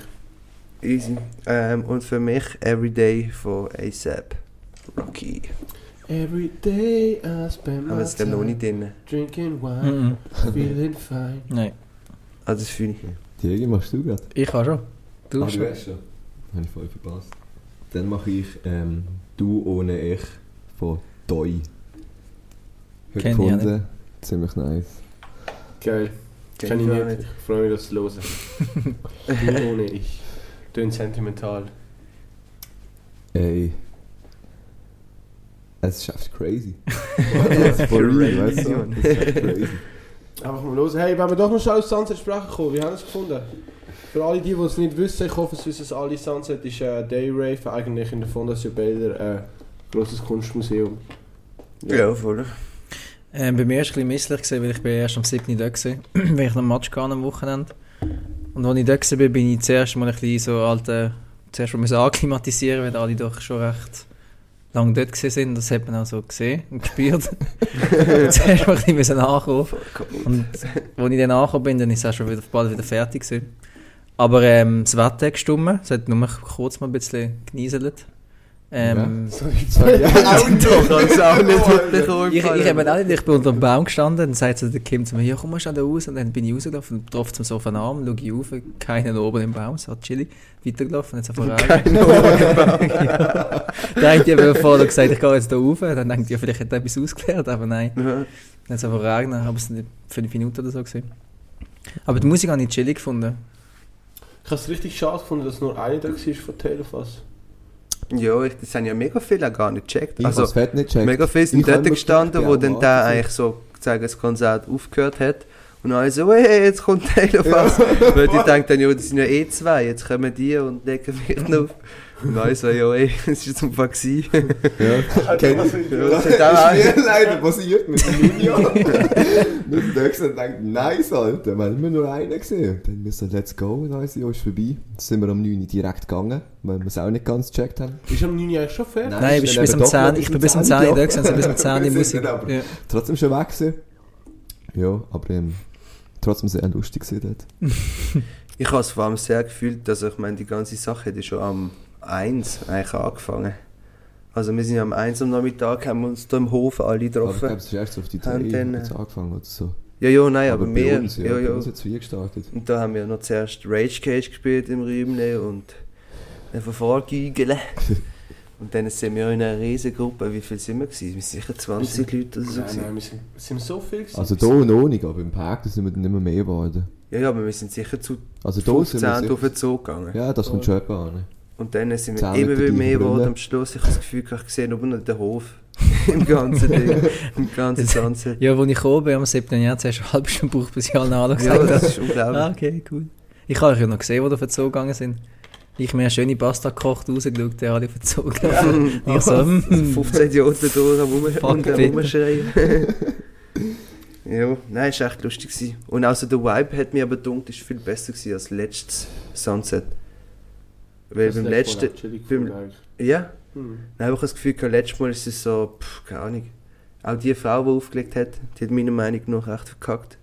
easy. Ähm, und für mich Everyday von ASAP. Rocky.
Every day I spend
Aber
my
das ist noch nicht
time
drin.
drinking wine, feeling fine.
Nein,
Also das fühle ich.
Diego, machst du gerade?
ich auch schon. Du
ah,
schon.
du hast schon. Habe ich voll verpasst. Dann mache ich ähm, Du ohne Ich von Doi. Heute
Kenn ich
gefunden. Ziemlich nice.
Geil. Kenn ich nicht. Ich freue mich, das zu hören. du ohne ich. Tönt sentimental.
Ey. Es ist echt crazy. Weißt du? Es ist echt crazy.
Einfach mal los. Hey, wenn wir doch noch schnell auf Sunset sprechen kommen, wie haben wir es gefunden? Für alle, die, die es nicht wissen, ich hoffe, es wissen es alle, Sunset ist ein Dayrave, eigentlich in der Fondation Baylor ein grosses Kunstmuseum.
Ja, voll.
Ähm, bei mir war es ein bisschen misslich, gewesen, weil ich bin erst am 7. da war, weil ich noch einen Match hatte am Wochenende. Und als ich da war, bin ich zuerst mal ein bisschen so alte, zuerst mal müssen akklimatisieren, weil alle doch schon recht lange dort sind. Das hat man auch so gesehen und gespürt. zuerst ein bisschen müssen ankommen. Und als ich dann angekommen bin, dann ist es auch schon wieder, bald wieder fertig gewesen. Aber ähm, das Wetter hat gestummen, es hat nur kurz mal ein bisschen genieselt. Ähm,
auch doch, als auch nicht mitbekommen.
Ich, ich, eben auch nicht, ich bin unter dem Baum gestanden, dann sagt so der Kim zu mir, ja komm mal schnell da raus, und dann bin ich rausgelaufen und traf zum Sofa an, schaue ich rauf, keinen oben im Baum, so chillig, weitergelaufen, jetzt einfach Keinen oben im Baum. ja. Dann hat jemand vorher gesagt, ich gehe jetzt da rauf, dann denkt ja, vielleicht hat er etwas ausgeklärt, aber nein,
Ja.
dann hat es einfach regnet, aber es fünf Minuten oder so gesehen. Aber die Musik habe ich chillig gefunden.
Ich habe es richtig schade gefunden, dass nur eine da war von Telefas.
Ja, ich, das haben ja mega viele gar nicht gecheckt.
Ich
Also,
nicht gecheckt.
mega viele sind
Ich
dort gestanden, wo
ja,
dann der eigentlich so sagen, das Konzert aufgehört hat. Und alle so, hey, jetzt kommt Taylor Fass. Weil die denken dann, ja, das sind ja eh zwei, jetzt kommen die und legen mich noch auf. So, ja, ey, das ist jetzt ein Fall gewesen.
Ja, kenn ich.
Ja, das
ist mir leider passiert mit dem Junior. Wir sind da und denken, nice, Alter, wir haben immer nur einen gesehen. Dann wir so, let's go, ist ja, ist vorbei. Dann sind wir um 9 Uhr direkt gegangen, weil wir es auch nicht ganz gecheckt haben.
Ist am 9 Uhr eigentlich schon fertig?
Nein,
Nein,
ist
bist bis um
doch noch
10,
bis
ich bin bis um
10
10
Uhr
da gewesen, also bis um 10 die
Wir
Musik.
sind aber
Ja.
Trotzdem schon weg gewesen. Ja, aber ähm, trotzdem sehr lustig gewesen dort.
Ich habe es vor allem sehr gefühlt, dass ich meine, die ganze Sache ja schon am 1 eigentlich angefangen. Also wir sind ja am 1 am Nachmittag, haben wir uns da im Hof alle
Aber ich glaube,
getroffen.
es ist auf die
Und
3
dann,
jetzt angefangen oder so.
Ja, ja, nein, aber,
bei
wir,
uns, ja,
ja, ja.
uns es 4 gestartet.
Und da haben wir noch zuerst Rage Cage gespielt im Rübne und dann von vorgügeln. und dann sind wir in einer riesen Gruppe. Wie viel sind wir gewesen? Wir sind sicher 20 Leute oder so.
Nein, nein, wir sind, sind wir so viel gewesen.
Also da noch nicht, aber im Park sind wir dann nicht mehr mehr geworden.
Ja, ja, aber wir sind sicher zu
Also da
15
sind wir
auf den Zug gegangen.
Ja, das kommt schon etwa an.
Und dann sind wir
Zehn
immer mehr geworden am Schluss. Ich habe das Gefühl, ich sehe nur noch den Hof. Im ganzen Ding. Im ganzen Sunset.
Ja, als ich gekommen bin am 7. Jahr, zuerst eine halbe Stunde gebraucht, bis ich allen
Ja,
gesagt habe.
das ist unglaublich.
Ah, okay, cool. Ich habe euch ja noch gesehen, wo ihr Zoo gegangen sind. Ich mir eine schöne Pasta gekocht, rausgeschaut, der alle den Zoo gegangen. Ich so, mm,
15 Idioten durch am. Rumschreien. ja, nein, es war echt lustig. Gewesen. Und also der Vibe hat mir aber gedacht, ist viel besser gewesen als letztes Sunset. Weil
Das
beim
letzte
letzten... Beim-. Ja,
Hm.
dann habe ich das Gefühl, gehabt, letztes Mal ist es so, pff, keine Ahnung. Auch die Frau, die aufgelegt hat, die hat meiner Meinung nach echt verkackt.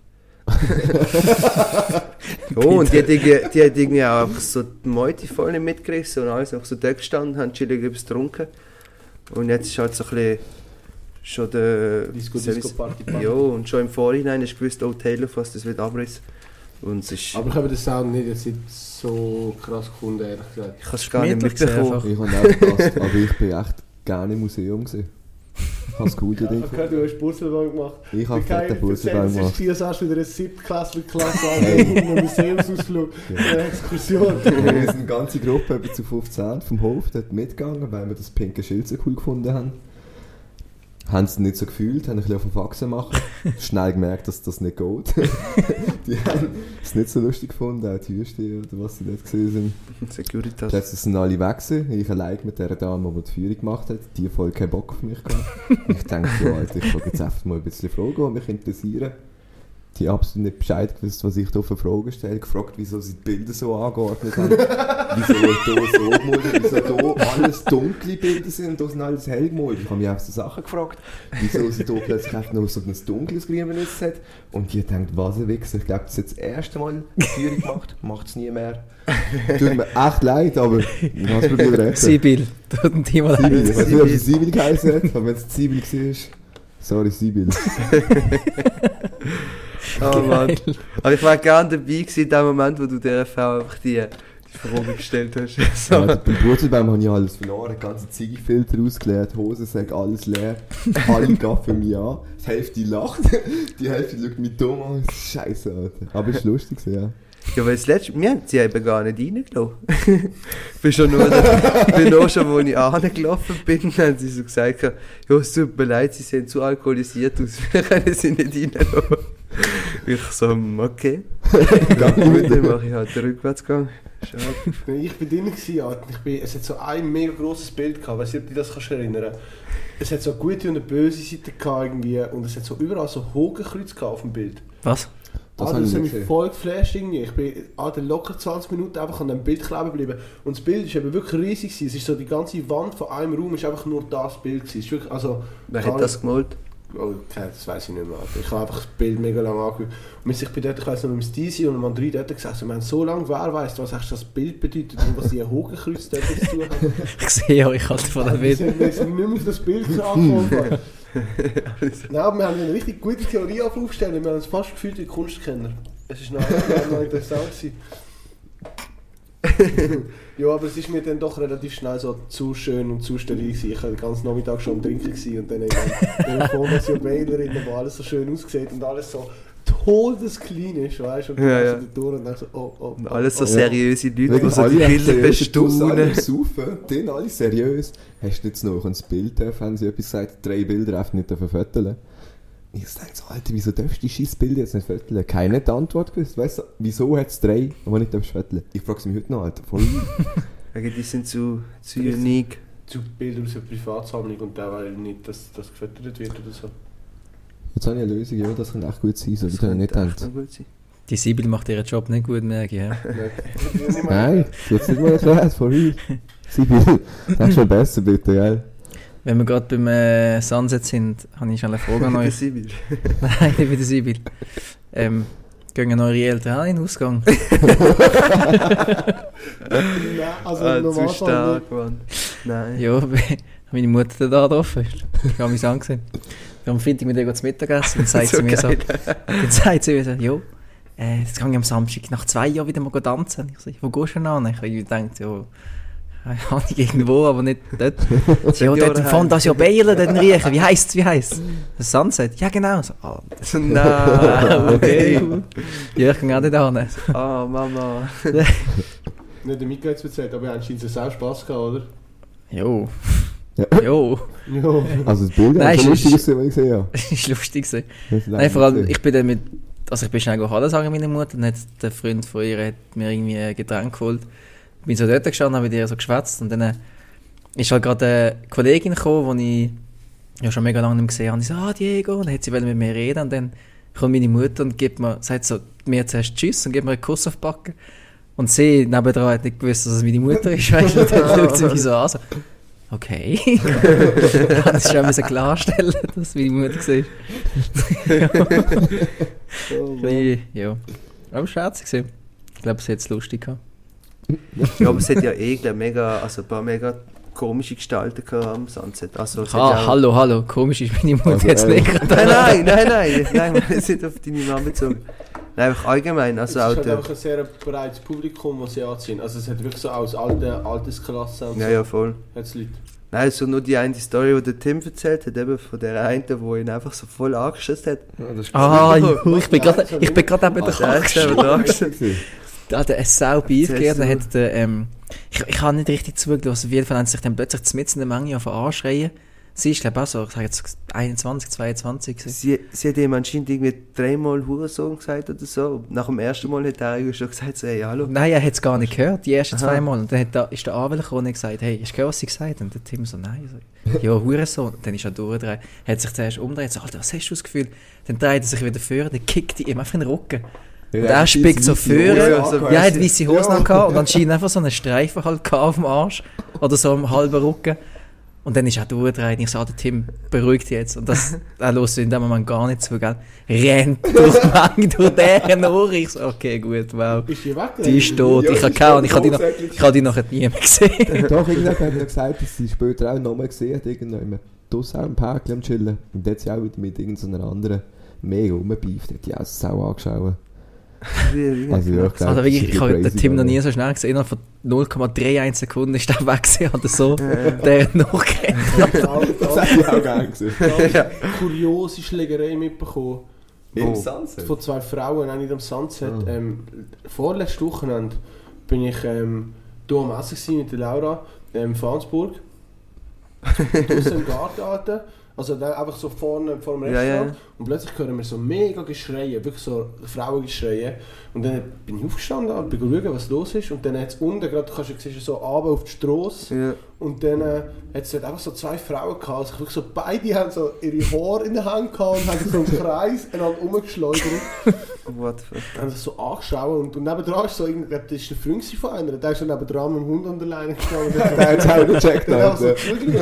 ja, und die hat, irgendwie, die hat irgendwie auch einfach so die Meute voll nicht mitgerissen und alles einfach so da gestanden, haben chillig etwas getrunken. Und jetzt ist halt so ein bisschen schon der...
Disco, Disco, Party, Party.
Ja, und schon im Vorhinein ist gewusst, oh, Taylor fast, das wird abriss. Und es ist...
Aber ich habe den Sound nicht jetzt nicht so krass gefunden, ehrlich gesagt.
ich habe es gar nicht mitbekommen.
Ich habe auch gepasst, aber ich bin echt gerne im Museum gewesen. Ich habe es gut
Ich
gedacht.
habe gehört, du hast Purzelbahn gemacht.
Ich habe fette Purzelbaum
Es ist
gemacht.
dir sagst wieder eine Siebtklässler-Klasse an einem Museumsausflug, eine Exkursion.
Wir sind eine ganze Gruppe etwa zu 15 vom Hof dort mitgegangen, weil wir das pinke Schild so cool gefunden haben. Haben es nicht so gefühlt, haben ein bisschen auf den Faxen machen. Schnell gemerkt, dass das nicht geht. die haben es nicht so lustig gefunden, auch die Türsteher oder was sie dort gesehen sind.
Securitas.
Plötzlich sind alle weg gewesen. Ich allein mit der Dame, die die Führung gemacht hat. Die voll keinen Bock auf mich gehabt. ich denke, ja, Alter, ich frage jetzt einfach mal ein bisschen Fragen, die mich interessieren. Die absolut nicht Bescheid gewusst, was ich da für Fragen stelle. Gefragt, wieso sie die Bilder so angeordnet haben. wieso da so gemalt, wieso da alles dunkle Bilder sind und da sind alles hell gemalt. Ich habe mich auch so Sachen gefragt. Wieso sie da plötzlich einfach noch so ein dunkles Grün benutzt hat. Und die denkt, was ein Wichser. Ich glaube, das ist jetzt das erste Mal eine Führung gemacht. Macht es nie mehr. Tut mir echt leid, aber was probiert retten.
Sibyl, tut ein Thema
Sibyl. Ich
leid.
weiß nicht, ob sie Sibyl geheißen hat, aber wenn es Sibyl war, sorry Sibyl.
Oh Mann. Aber ich war gerne dabei gewesen, in dem Moment, wo du der Frau einfach die, die Frage gestellt hast. So.
Ja, beim Purzelbaum habe ich alles verloren, ganze Ziegefilter ausgeleert, Hosensäcke, alles leer. Alle gaffen mich an, die Hälfte lacht, die Hälfte schaut mich dumm an. Scheiße, Alter. Aber es war lustig, ja.
Ja, weil das letzte, wir haben sie eben gar nicht reingelassen. ich bin schon nur, bin auch schon, wo ich angelaufen bin, haben sie so gesagt, ja, es tut mir leid, sie sehen zu alkoholisiert aus, wir können sie nicht reinlassen. Ich so, okay. Dann mache ich halt den Rückwärtsgang. Schade.
Ich bin drin, gewesen, Alter. ich bin, es hat so ein mega grosses Bild gehabt, weißt du, ob du dich das kannst erinnern Es hat so eine gute und eine böse Seite gehabt irgendwie und es hat so überall so Hakenkreuz gehabt auf dem Bild.
Was?
Das ich
das hat mich
gesehen.
voll geflasht irgendwie. Ich bin Alter, locker 20 Minuten einfach an dem Bild kleben geblieben. Und das Bild ist eben wirklich riesig gewesen. Es ist so die ganze Wand von einem Raum ist einfach nur das Bild gewesen. Wirklich, also...
Wer hat das gemalt?
Oh, okay, das weiß ich nicht mehr. Ich habe einfach das Bild mega lange angeschaut. Und ich bin dort, ich weiss noch, mit dem Stisi und dem André dort gesagt, wir haben so lange, wer weiss, was eigentlich das Bild bedeutet und was die Hakenkreuz dort zu tun haben.
Ich sehe euch halt von der Bild.
sind, wir sind nicht mehr auf das Bild angekommen. Nein, aber wir haben eine richtig gute Theorie aufgestellt. Wir haben uns fast gefühlt wie Kunstkenner. Es ist noch, noch interessant gewesen. Ja, aber es ist mir dann doch relativ schnell so zu schön und zu steril gewesen. Ich war den ganzen Nachmittag schon am Trinken gewesen und dann in der Fondation Wählerin, wo alles so schön aussieht und alles so todesclean ist, weißt du? Und dann
Ja,
ja,
ja.
ja. durch und dann so, oh, oh.
Und alles so
Ja.
seriöse Leute, die so die Bilder
du
bestaunen.
Saufen, den alle seriös. Hast du jetzt noch ein Bild dürfen, haben sie etwas gesagt, drei Bilder einfach nicht dürfen föteln. Ich denke so, Alter, wieso darfst du die scheiß Bilder jetzt nicht föteln? Keiner hat die Antwort gewusst. Weißt du, wieso hat es drei, aber nicht darfst föteln? Ich frage mich heute noch, Alter, voll
Die sind zu, zu unique.
Zu Bilder aus der Privatsammlung und da weil nicht, dass das gefüttert wird oder so.
Jetzt habe ich eine Lösung, ja, das könnte echt gut sein, so wie
Das
du nicht denkst.
Die Sibyl macht ihren Job nicht gut, merke ich. Ja.
Nein, du hast nicht mal erklärt, for real. Sibyl, das ist schon besser, bitte, gell?
Wenn wir gerade beim äh, Sunset sind, habe ich schon eine Frage an
Der
euch.
Sibyl.
Nein, nicht bei der Sibyl. Ähm, gehen eure Eltern auch in den Ausgang?
Nein, also
Ah,
im
zu stark, Mann. Nein.
Ja, meine Mutter da drauf ist. Ich habe mich angesehen. Wir haben Freitag mit ihr zu Mittag gegessen und sagt
So
sie mir so,
geil.
dann sagt sie mir so, jo, äh, jetzt gehe ich am Samstag nach zwei Jahren wieder mal tanzen. Ich so, wo gehst du denn an? Ich habe gedacht, ja, Ahnung, irgendwo, aber nicht dort. Sie, ja, dort im. Fantasia Baylor, dort in Riechen. Wie heisst es, wie heisst es? Das Sunset? Ja, genau. So, ah,
Nein, okay.
ja, ich gehe auch nicht an.
Ah, Mama.
Nicht der Mika jetzt erzählt, aber anscheinend hat es auch Spass gehabt, oder?
Jo.
Ja.
Jo.
Ja.
Also das Bild
Nein,
ist lustig,
ist-
gewesen, was ich gesehen habe.
Das war lustig. gewesen.
Ist
Nein, vor allem, ich bin dann mit, also ich bin schnell Hallo sagen meiner Mutter, dann hat der Freund von ihr hat mir irgendwie ein Getränk geholt. Bin so dort gestanden, habe mit ihr so geschwätzt und dann äh, ist halt gerade eine Kollegin gekommen, die ich ja schon mega lange nicht mehr gesehen habe. Und ich so, ah Diego, und dann hat sie mit mir reden und dann kommt meine Mutter und gibt mir, sagt so mir zuerst Tschüss und gibt mir einen Kuss auf die Backe. Und sie nebendran hat nicht gewusst, dass es meine Mutter ist, weißt du, und dann schaut sie mich so an, so, okay. ich habe es schon müssen klarstellen, dass es meine Mutter war. Bisschen, ja. Aber es war. Ich glaube, sie hat es lustig gehabt.
Ja, aber es hat ja eh glaub, mega, also ein paar mega komische Gestalten gehabt am Sunset. Also, es
Ah, hallo, hallo. Komisch ist meine Mutter
Also,
jetzt
äh,
nicht gerade.
Nein, nein, nein, nein, nein, wir sind auf deine Mama bezogen. Nein, einfach allgemein,
Es
also
ist
auch
halt
der,
auch ein sehr breites Publikum, das sie anziehen. Also es hat wirklich so aus alter Altersklasse und
ja,
so.
ja, voll.
Hat's Leute.
Nein, so nur die eine Story, die der Tim erzählt hat, eben von der einen, wo ihn einfach so voll angeschossen hat.
Ja, das ist
Ah, ich bin gerade ich bin gerade eben
Ah,
der
ist
Kach.
Da
hat er sau
Erzähl's
gegeben. Hat der, ähm, ich, ich habe nicht richtig zugelassen. Auf jeden Fall haben sie sich dann plötzlich mitten in der Menge auf anschreien. Sie ist, glaube ich, auch so, ich sage jetzt 21, 22. gewesen.
Sie, sie hat ihm anscheinend irgendwie dreimal Hurensohn gesagt oder so. Nach dem ersten Mal hat er schon gesagt, so, hey, hallo.
Nein, er hat es gar nicht gehört, die ersten
Aha.
zwei Mal. Und dann hat da, ist der Anwalt gekommen und hat gesagt, hey, hast du gehört, was sie gesagt? Und der Tim so, nein. So, ja, Hurensohn. Dann ist er durchgedreht, hat sich zuerst umgedreht, so, Alter, was hast du das Gefühl? Dann dreht er sich wieder vor, dann kickt ihm einfach in den Rücken. Und er spickt so vor. Ja, er hat weiße Hosen
Ja.
gehabt und anscheinend einfach so einen Streifen halt auf dem Arsch. Oder so am halben Rücken. Und dann ist er durchgedreht und ich sagte, Tim, beruhig dich jetzt. Und das, er hört in dem Moment gar nicht zu, gell? Rennt durch die Menge, durch deren Ohr. Ich so, okay, gut, wow.
Ist die weg?
Die ist tot.
Ja,
ich habe
die
keine ich habe die, noch- ich habe die nachher nie mehr gesehen.
Doch, irgendwann hat er gesagt, dass sie später auch nochmal gesehen hat, irgendwann draussen auch im Park am Chillen. Und dort hat sie auch wieder mit irgendeiner anderen mega rumgebieft, hat die auch sau angeschaut. Also ja, ich glaube,
Also
das
wirklich, ich habe den Tim noch nie so schnell gesehen. Innerhalb von 0,31 Sekunden ist er weg oder so. Der hat noch gerannt.
Das hätte ich auch gerne gesehen.
ja. kuriose Schlägerei mitbekommen.
Im
Oh.
Sunset?
Von zwei Frauen, auch nicht am Sunset.
Ah.
Ähm, vorletzte Wochenende bin ich ähm, hier am Essen mit der Laura ähm, in Fansburg. Draussen im Garten. Also einfach so vorne vor dem
Ja,
Restaurant.
ja.
Und plötzlich hören wir so mega Geschreie, wirklich so Frauengeschreie. Und dann bin ich aufgestanden und bin schauen, was los ist. Und dann hat es unten, gerade, du kannst, siehst so runter auf die Strasse.
Ja.
Und dann äh, hat es einfach so zwei Frauen gehabt. Also wirklich so, beide haben so ihre Haare in der Hand gehabt und haben so einen Kreis einander umgeschleudert.
What the fuck.
haben sich so angeschaut und, und nebendran ist so, ich glaube, das ist der Freund von einer, der ist so nebendran mit dem Hund an der Leine gestanden.
Der hat es auch gecheckt,
Der hat so. Und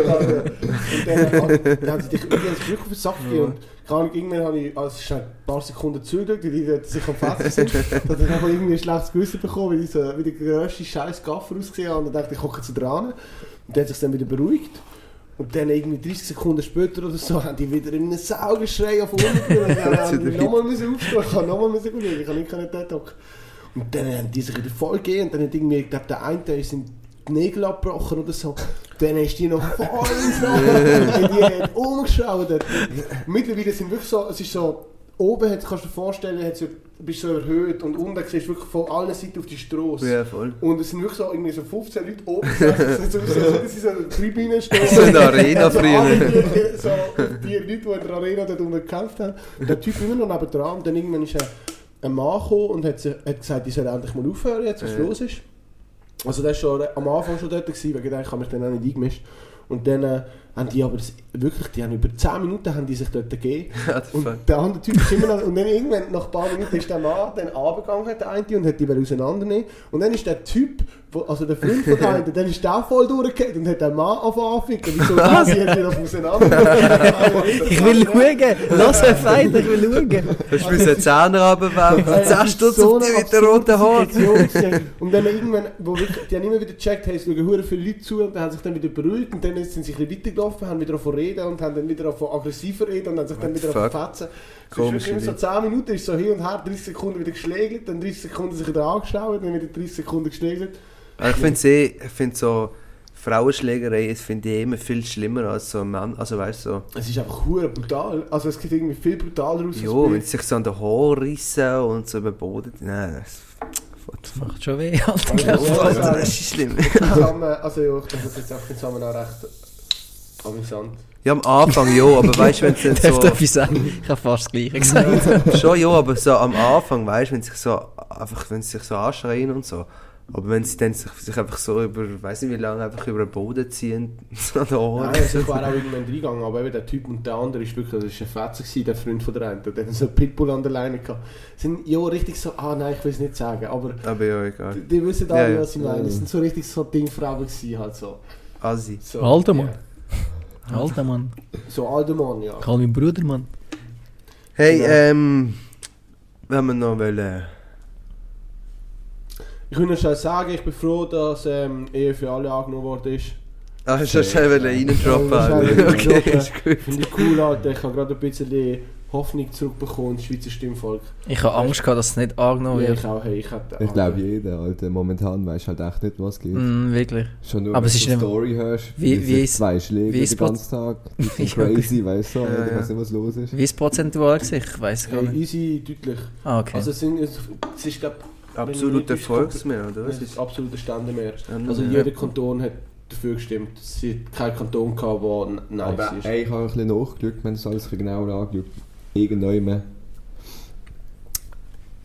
dann, äh, dann haben sie dich irgendwie das Glück auf den Sack gegeben. Ahnung, irgendwann habe ich, also es ist ein paar Sekunden zugeschaut, weil die sich am Fetzen sind. Dann habe ich irgendwie ein schlechtes Gewissen bekommen, weil ich so wie der grösste scheiß Gaffer ausgesehen habe. Und dann dachte ich, ich hocke zu dran. Und der hat sich dann wieder beruhigt. Und dann irgendwie 30 Sekunden später oder so haben die wieder in einem Saugeschrei auf unten die nochmal müssen aufstehen. Ich habe nochmal müssen schauen. Ich kann nicht können dort hocken. Und dann haben die sich wieder voll gegeben. Und dann hat irgendwie, ich glaube, der eine ist in die Nägel abgebrochen oder so. Dann ist die noch voll. Und die hat umgeschaut. Mittlerweile sind wirklich so, es ist so, oben hat, kannst du dir vorstellen, hat so, bist so erhöht und unten siehst du wirklich von allen Seiten auf die Straße.
Ja, voll.
Und es sind wirklich so, irgendwie so 15 Leute oben gesessen. Es sind so, so, so, das ist so eine Tribüne stehen.
So in der Arena
alle
früher.
die, so, die Leute, die in der Arena dort unten gekämpft haben. Der Typ immer noch nebendran. Und dann irgendwann ist ein, ein Mann gekommen und hat, hat gesagt, ich soll endlich mal aufhören, jetzt, was
Ja.
los ist. Also der war schon am Anfang schon dort, gewesen, wegen dem ich habe mich dann auch nicht eingemischt. Und dann äh, haben die aber das, wirklich, die haben über 10 Minuten haben die sich dort gegeben. Und der andere Typ ist immer noch, und dann irgendwann, nach ein paar Minuten ist der Mann dann runtergegangen, der eine, und hat die auseinandernehmen. Und dann ist der Typ, also der Freund von der einen, dann ist der voll durchgekehrt und hat den Mann angefangen anficken. Wieso was? Die hat wieder auseinander.
Ich will schauen. Lass einen Fight, ich will schauen.
Hast du müssen Zähne runterwerfen?
Ey, das
Zehn
ist
Stutz
so
auf die
eine
mit den roten Haaren.
Und dann irgendwann, wo wirklich, die haben immer wieder gecheckt, hey, es schauen hure viele Leute zu und dann haben sich dann wieder beruhigt und dann sind sie ein bisschen weitergelaufen, haben wieder davon reden und haben dann wieder davon aggressiver reden und haben sich dann
What
wieder
the
davon fetzen. Ist wirklich immer so
Leute.
10 Minuten, ist so hin und her, 30 Sekunden wieder geschlägelt, dann 30 Sekunden sich wieder angeschaut, dann wieder 30 Sekunden geschlägelt.
Ich finde eh, ich find so Frauenschlägerei, finde ich immer viel schlimmer als so ein Mann. Also weißt so,
Es ist einfach hure brutal. Also es geht irgendwie viel brutaler aus.
jo,
bei-
wenn sie sich so an den Haaren rissen und so über den Boden. Nein, das.
Macht schon weh, Alter.
Ja, ja,
Alter,
ja.
das ist schlimm.
Zusammen, also ja, ich finde das jetzt auch zusammen auch recht amüsant.
Ja, am Anfang ja, aber weißt du, wenn es dann
Darf
so.
ich etwas sagen? Ich habe fast das Gleiche gesagt.
Schon ja, aber so am Anfang, weißt du, wenn sie sich so einfach, wenn sie sich so anschreien und so. Aber wenn sie dann sich, sich einfach so über, weiß nicht wie lange, einfach über den Boden ziehen, so an den Ohren.
Nein, also ich wäre auch irgendwann reingegangen, aber eben der Typ und der andere ist wirklich, das ist ein Fetzer gewesen, der Freund von der einen, der hat so einen Pitbull an der Leine gehabt. Sind ja richtig so, ah nein, ich will es nicht sagen, aber
Aber ja, egal.
die, die wissen alle,
Ja, ja.
was ich meine. Das sind so richtig so Dingfrauen gewesen, halt so.
Asi.
so
Alter Mann.
ja.
Alter Mann.
So alter Mann, ja.
Call mich Bruder, Mann.
Hey,
Ja.
ähm, wenn wir noch wollen.
Ich will nur schnell sagen, ich bin froh, dass ähm, Ehe für alle angenommen worden ist.
Ah, hast du schnell reindroppen? Okay, ist gut.
Finde ich cool, Alter. Ich habe gerade ein bisschen Hoffnung zurückbekommen ins Schweizer Stimmvolk.
Ich habe Angst gehabt, dass es nicht angenommen
ja,
wird.
ich auch, hey, ich hätte...
Ich glaube jeder, Alter. Momentan weiß halt echt nicht, was geht.
Mm, wirklich.
Schon nur,
Aber
wenn
es
du eine Story hörst,
Wie-
wie,
ist-
zwei Schläge
wie ist
den ganzen Tag,
Ja, okay.
crazy, weißt du,
Ja,
Alter, ich
ja.
weiß nicht, was los ist.
Wie ist es prozentual gewesen? Ich weiß gar
Hey,
nicht.
easy, deutlich.
Ah, okay.
Also es, sind, es, es ist, glaube
Absoluter Erfolgsmehr, oder? Was?
ist absoluter Ständemehr.
Ständemehr,
Also
ja.
jeder Kanton hat dafür gestimmt. Sie hat keinen Kanton gehabt, der n- nice
Aber
ist.
ey, ich habe ein bisschen nachgeschaut, wir haben das alles bisschen genauer angeschaut. Irgendwann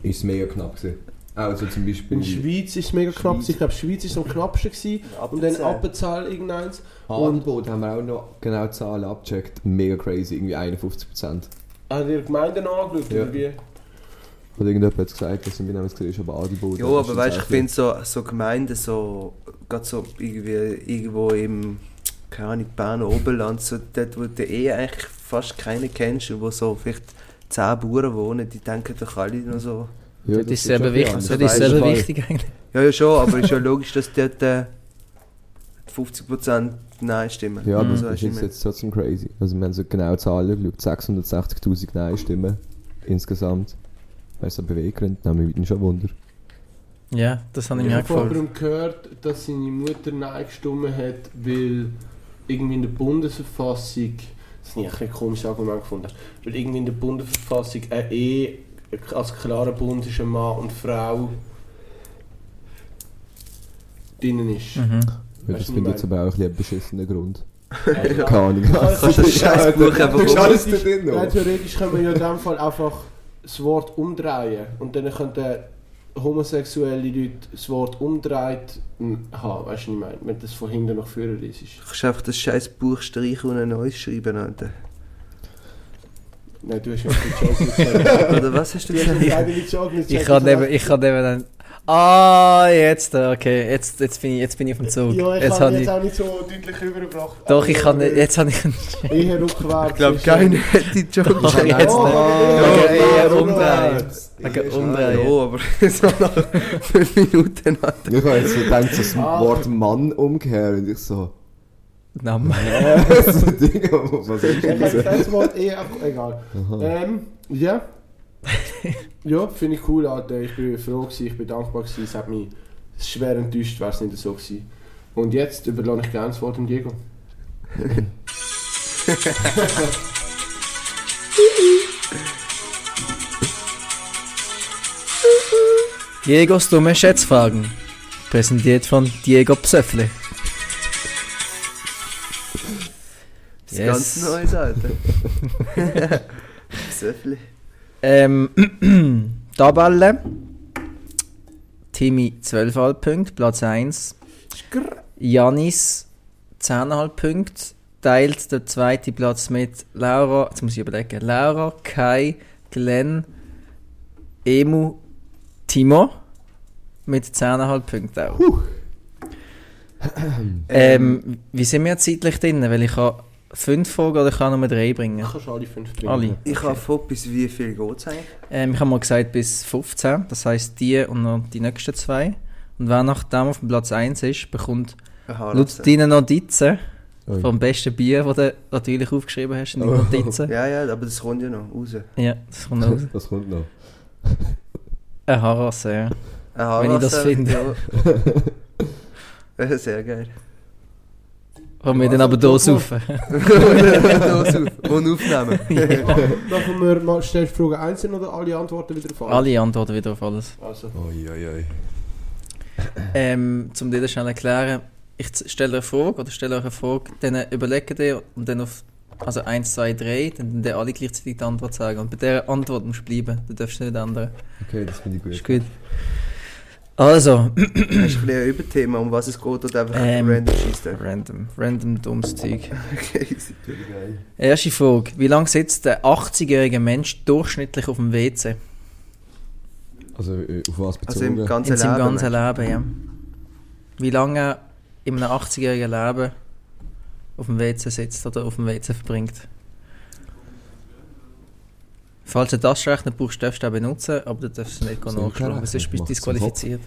ist es mega knapp gewesen. Also zum Beispiel...
In der Schweiz ist es mega knapp. gewesen. Ich glaube, die Schweiz war am knappsten. Gewesen. Und dann
Appenzell.
Appenzell irgendeins.
Adelboden haben wir auch noch genau die Zahlen abgecheckt. Mega crazy, irgendwie 51%.
Haben ihr Gemeinden angeschaut?
Ja.
Oder wie?
Hat irgendjemand jetzt gesagt, dass mir nämlich gesehen ist, aber Adelboden...
Ja, aber weißt du, ich finde so, so Gemeinden, so, gerade so irgendwie irgendwo im, keine Ahnung, Berner Oberland, so dort, wo du eh eigentlich fast keinen kennst und wo so vielleicht 10 Bauern wohnen, die denken doch alle noch so.
Ja,
das ist selber wichtig. Das ist selber wichtig eigentlich.
Ja, ja schon, aber ist ja logisch, dass dort äh, 50% Nein stimmen.
Ja, aber
Mhm.
das
So
ist
hast du
jetzt, trotzdem crazy. Also wir haben so genau Zahlen geschaut, 660'000 Nein-Stimmen insgesamt. Weißt du, so Beweggründe, nehmen wir mich schon Wunder.
Ja, das habe ich
Ich
mir auch
habe
gefragt.
jemandem gehört, dass seine Mutter Nein gestimmt hat, weil irgendwie in der Bundesverfassung, das ist nicht ein komisches Argument gefunden, weil irgendwie in der Bundesverfassung eine Ehe als klarer Bund zwischen Mann und Frau drinnen ist.
Mhm.
Weißt
das finde ich jetzt aber auch ein bisschen ein beschissener Grund.
Also,
Keine Ahnung.
Kannst du das Scheißbuch einfach
Du
um-
scheißt da drin
Ja, theoretisch können wir ja in dem Fall einfach das Wort umdrehen und dann könnten homosexuelle Leute das Wort umdreht hm, haben, weißt du, was ich meine? Wenn das von hinten nach vorne ist.
Du kannst einfach das scheiß Buch streichen und ein neues schreiben, Alter.
Nein, du hast ja nicht die Joke gesagt.
Oder was hast du
Du hast
gesagt?
Joke nicht
Ich
gesagt.
kann eben, ich kann eben dann. Ah, jetzt, okay, jetzt, jetzt, bin ich, jetzt bin ich auf dem Zug.
Ja, ich
jetzt
habe jetzt
ich,
auch nicht so deutlich übergebracht.
doch, ich kann nicht, jetzt habe ich.
äh, Eher rückwärts.
Ich glaube,
ist,
keiner
äh,
hätte die Joke
Doch, jetzt
Oh,
nicht.
aber
Ja,
eher
umdrehen. Wegen
Ja,
umdrehen.
aber so nach 5 Minuten, Alter.
Ich habe jetzt so gedacht, so das
Ah.
Wort Mann umkehren und ich so...
Name.
so Dinge, was ist
Ich habe
das?
das Wort eher einfach, egal. Ähm, ja. Ja, finde ich cool, Alter. Ich bin froh gewesen, ich bin dankbar gewesen. Es hat mich schwer enttäuscht, wäre es nicht so gewesen. Und jetzt überlasse ich gerne das Wort dem Diego.
Diegos dumme Schätzfragen. Präsentiert von Diego Psöffle.
Das
Yes.
ganz Neues, Alter. Söffli.
Ähm, Tabelle. Timmy 12,5 Punkte, Platz 1. Janis 10,5 Punkte. Teilt der zweite Platz mit Laura, jetzt muss ich überlegen, Laura, Kai, Glenn, Emu, Timo mit 10,5 Punkten auch. Ähm, wie sind wir zeitlich drin? Weil ich habe fünf Fragen oder ich kann nur drei bringen.
Du kannst alle fünf bringen.
Alle.
Ich habe vor, bis wie viel geht es eigentlich?
Ähm, ich habe mal gesagt bis 15, das heisst die und noch die nächsten zwei. Und wer nach dem auf dem Platz 1 ist, bekommt
Ein
laut deinen Notizen
Ui.
vom besten Bier, das du natürlich aufgeschrieben hast in deinen
Oh.
Notizen.
Ja, ja, aber das kommt ja noch raus.
Ja, das kommt raus.
Das kommt noch.
Eine Haarrasse, ja.
Ein
Wenn ich das finde.
Ja, Sehr geil.
Und wir dann aber hier saufen.
Und aufnehmen.
Machen wir mal, stellst du Frage einzeln oder alle Antworten wieder auf alles?
Alle antworten wieder auf alles.
Also,
Oi, oi, oi.
Ähm, zum dir das schnell erklären, ich stelle eine Frage oder stelle euch eine Frage, dann überlegt ihr und dann auf also 1, 2, 3, dann dann alle gleichzeitig die Antwort sagen. Und bei dieser Antwort musst du bleiben, du darfst nicht ändern.
Okay, das finde ich gut.
Ist gut. Also,
Hast du ein bisschen ein Überthema, um was es geht, oder einfach
Ähm,
random schießt?
random, random dummes Zeug.
Okay,
Natürlich geil.
Erste Frage. Wie lange sitzt der 80-jährige Mensch durchschnittlich auf dem WC?
Also äh, auf was
Also
bezogen?
im ganzen
In seinem
Leben.
ganzen Leben, ja. Wie lange in einem 80-jährigen Leben auf dem WC sitzt oder auf dem WC verbringt? Falls du das Rechner brauchst, darfst du auch benutzen, aber du darfst es nicht nachschlagen, sonst bist du disqualifiziert.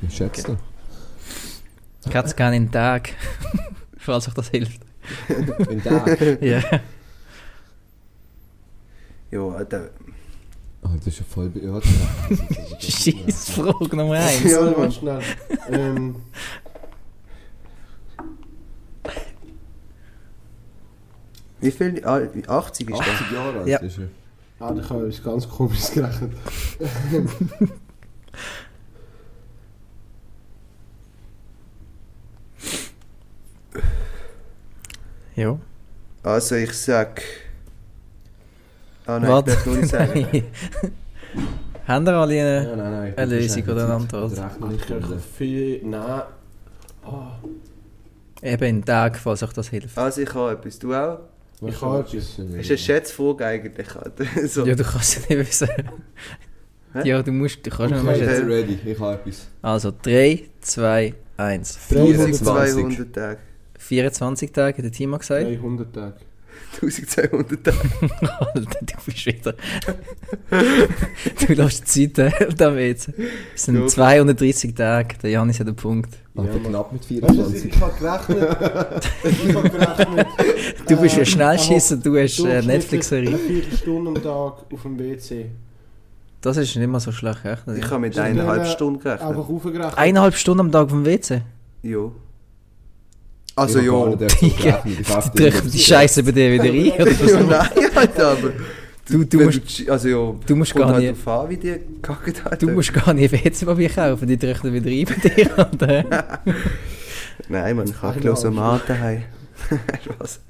ich schätze.
Ich hätte es gerne in den Tag, falls euch das hilft.
In Tag.
Ja.
Ja, Alter.
Oh, das ist ja voll beirrt.
Scheiß Frage Nummer 1.
ja, warte schnell. ähm,
Wie viel? Ah, 80 ist das?
80 Jahre alt
Ja.
ist er.
ah, etwas ganz komisches gerechnet.
Ja.
Also ich sag... Ah nein,
Warte.
ich darf nicht sagen.
Haben wir alle eine...
Ja, nein, nein.
Eine Lösung oder eine Antwort?
Viel. Nein. Ah,
Eben in Tag, falls euch das hilft.
Also ich habe etwas, du auch?
Ich habe etwas.
Ist eine Schätzfrage eigentlich. So.
Ja, du kannst es nicht wissen. Ja, du musst, du kannst nicht
Okay.
schätzen.
bin ready, ich habe etwas.
Also 3, 2, 1.
1200 Tage.
24 Tage, hat der Timo gesagt.
300 Tage.
1200 Tage.
Alter, du bist wieder. du lässt die Zeit äh, da jetzt. Es sind
Ja.
230 Tage, der Janis hat einen Punkt.
Aber
Ja, Mann.
knapp mit
Weißt du,
24.
ich habe gerechnet. ich habe gerechnet.
Du bist
äh,
ein Schnellschisser, du hast äh, Netflix-Serie.
Eine Viertelstunde am Tag auf dem WC.
Das ist nicht mal so schlecht gerechnet.
Ich habe mit eineinhalb
äh,
Stunden gerechnet.
Einfach aufgerechnet.
Eineinhalb Stunden am Tag auf dem WC?
Ja.
Kaufe
Die
dir
drücken die Scheiße bei dir wieder rein. Oder
Ja,
was?
nein, Alter, aber...
Du, du, musst,
du- Also ja,
du musst gar
halt
nicht...
drauf an, wie die gekackt hat.
Du musst gar nicht WC-Papier kaufen, die drücken wieder rein bei dir. Oder?
Nein, man, ich habe
Eineinhalb
gleich so Mate daheim. Spaß.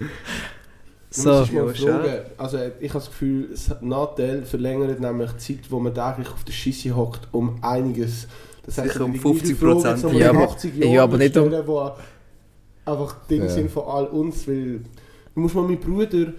So,
Ja.
Also, ich habe das Gefühl, das Nattel verlängert nämlich die Zeit, wo man täglich auf der Schisse hockt, um einiges. Das
Sicher um
die
50
Frage jetzt noch mal
Ja,
in
aber-
80
ja, aber nicht um-
einfach Dinge
Ja.
sind von all uns, weil du musst mal meinen Bruder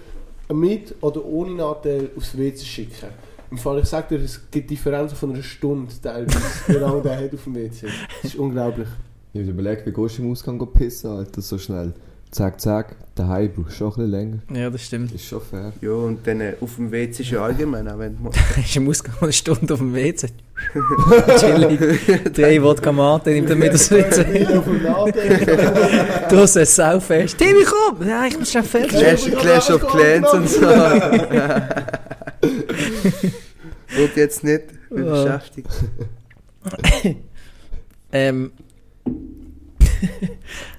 mit oder ohne Nattel aufs WC schicken. Im Fall, ich sage dir, es gibt Differenzen von einer Stunde teilweise, wie lange der hat auf dem WC. Das ist unglaublich.
Ich habe überlegt, wie gehst du im Ausgang pissen, Alter, so schnell. Zack, zack, daheim brauchst du schon ein bisschen länger.
ja, das stimmt.
Ist schon fair.
Ja, und dann äh, auf dem WC ist ja allgemein, auch wenn du
ist im Ausgang eine Stunde auf dem WC. Chillig. Drei Wodka Mate, nimmt er mit aufs WC.
auf dem Nattel.
Du hast es saufest. Timmy, komm! Ja, ich muss schon fertig.
Clash, Clash of Clans und so. Und jetzt nicht beschäftigt.
Ähm.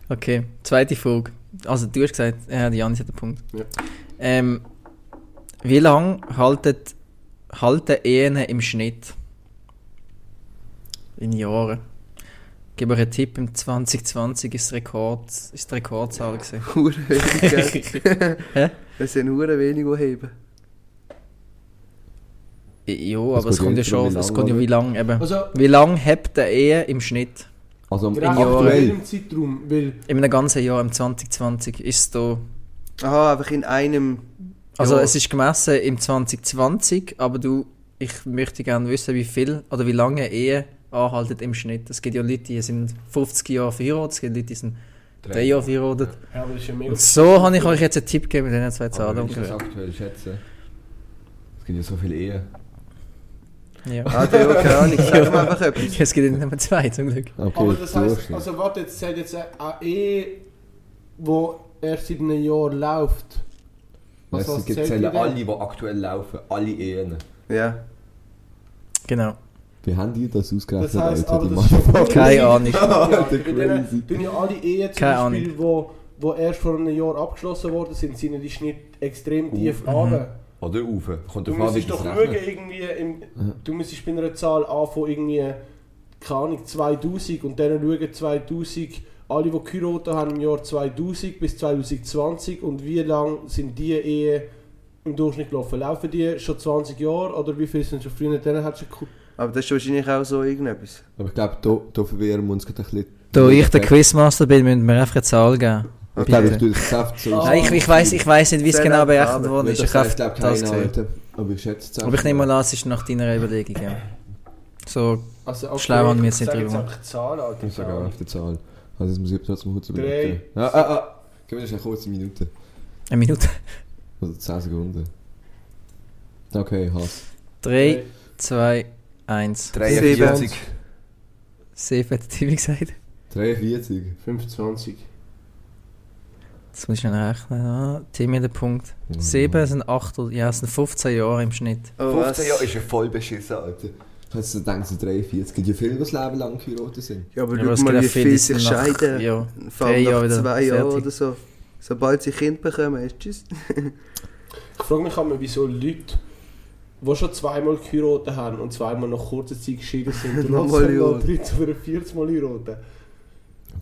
okay, zweite Frage. Also, du hast gesagt, ja, die Janis hat einen Punkt.
Ja.
Ähm, wie lange haltet, halten Ehen im Schnitt? In Jahren. Ich gebe euch einen Tipp, im 2020 ist, das Rekord, ist die Rekordzahl gewesen.
Hure wenig, gell?
Hä?
Es sind hure wenig, die heben.
ja, aber es kommt ja schon,
wie
es kommt ja wie lange eben.
Also,
Wie lange hebt eine Ehe im Schnitt?
Also am
gerade
Jahren.
aktuell
aktuell.
im Zeitraum, weil
In einem ganzen Jahr, im 2020, ist es da
Aha, einfach in einem...
Also
Ja.
es ist gemessen im 2020, aber du, ich möchte gerne wissen, wie viel oder wie lange Ehe anhaltet im Schnitt. Es gibt ja Leute, die sind 50 Jahre verheiratet, es gibt Leute, die sind 3 Jahre verheiratet.
ja, aber ja
so habe ich euch jetzt einen Tipp gegeben mit diesen zwei
Aber
Zahlen.
wenn ich das aktuell schätze, es gibt ja so viele Ehen.
Ja.
Ah, der, ja, keine Ahnung, sag einfach etwas.
Es gibt nicht mehr zwei zum Glück.
Okay,
Aber das heißt,
Durchschnitt.
also warte, jetzt sagt jetzt eine Ehe, die erst seit einem Jahr läuft. Was, was
es zählen
die
alle, die aktuell laufen, alle Ehen.
Ja.
Genau.
Wie haben die das ausgerechnet,
Das heisst,
Alter?
aber
Die
das ist schon
Motherfucker.
Keine Ahnung.
Ja,
crazy.
tun ja alle Ehen zum
Keine
Beispiel, wo, wo erst vor einem Jahr abgeschlossen worden sind, sind ja die Schnitt extrem tief
Mhm.
Oder rauf. Kommt
Du
du
doch schauen, irgendwie, im, du müsstest bei einer Zahl anfangen, irgendwie, keine Ahnung, 2000 und dann schauen 2000, alle, die geheiratet haben im Jahr 2000 bis 2020 und wie lange sind die Ehen im Durchschnitt gelaufen? Laufen die schon 20 Jahre oder wie viel sind schon früher? Dann hat schon
Aber das ist wahrscheinlich auch so irgendetwas.
Aber ich glaube, da, da verwehren wir uns gerade ein bisschen.
Da ich der Quizmaster bin, müssen wir einfach eine Zahl geben.
Ich glaube, ich tue das Geschäft so.
Ah.
Nein, ich, ich weiß ich weiss nicht, wie es genau
einfach
berechnet worden ist. Ich habe
heißt, glaube
das
keine. Alter. Aber ich schätze es
Aber ich nehme mal an, es ist nach deiner Überlegung, ja. So,
Also, okay,
Schlau haben wir jetzt
ich
nicht drüber.
einfach die Zahl, Alter.
Ich sage auch auf die Zahl. Also jetzt muss ich trotzdem kurz
Drei.
überlegen. Ja, ah, ah. Gib mir eine Minute.
eine Minute.
Also 10 Sekunden. Okay, Hass.
3, 2, 1.
43.
Safe hat der Timmy gesagt.
43.
25.
Das muss ich noch rechnen. Ah, Timmy der Punkt.
Mhm.
7 sind 8, oder- ja, es sind 15 Jahre im Schnitt.
Oh, was?
ist ja voll beschissen, Alter. So gedacht, so 43. Es gibt ja viele, die das Leben lang geheiratet sind.
Ja, aber
Ja,
schau
es
mal, wie
viele,
sich scheiden.
ja,
Vor allem
Jahre
nach zwei Jahren oder so. Sobald sie Kind bekommen, ist tschüss.
Ich frage mich immer, wieso Leute, die schon zweimal geheiratet haben und zweimal nach kurzer Zeit geschieden sind, und
Nochmal
noch. 13 oder 14 Mal heiraten.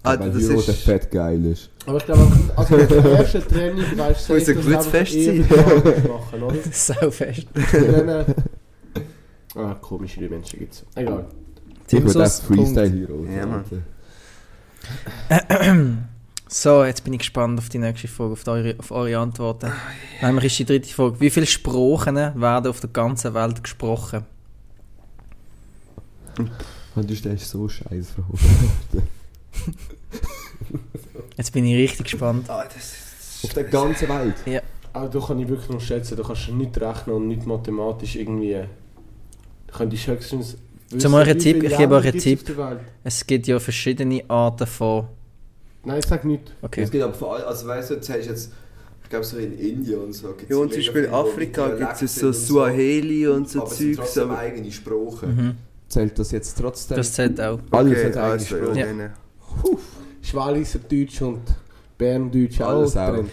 Ah,
Weil
das
Hero
ist-
der fett geil ist.
Aber ich glaube, also mit der ersten Training weißt du, dass
gutes
einfach
Fest sein.
machen, oder? Dann, äh, ah, komische Menschen gibt es. Egal.
Ich würde
Timsos
das Freestyle Hero.
Ja, Mann.
So, jetzt bin ich gespannt auf die nächste Frage, auf, eure, auf eure Antworten. Nämlich ist die dritte Frage. Wie viele Sprachen werden auf der ganzen Welt gesprochen?
Und du stellst so scheiß Fragen.
Jetzt bin ich richtig gespannt.
Ah, das ist...
Auf der ganzen Welt.
Aber da kann ich wirklich noch schätzen, du kannst nicht rechnen und nicht mathematisch irgendwie. Du könntest höchstens.
Zum
wie
Tipp, ich gebe euch einen Tipp. Es gibt ja verschiedene Arten von.
Nein, ich sag nicht.
Okay.
Es gibt aber vor allem, also weißt du, jetzt hast du jetzt, ich glaube so in Indien und so. gibt's
Ja, und
mega
zum Beispiel
viele, wo
Afrika gibt es
Dialekten
so
und
Suaheli und so
aber es sind
Zeugs.
trotzdem
Aber...
eigene Sprache.
Mhm.
Zählt das jetzt trotzdem?
Das zählt auch.
Alles
Okay,
hat eigene
also,
Sprache.
ja.
Ja.
Schwaliser Deutsch und Berndeutsch
Alles auch.
drin.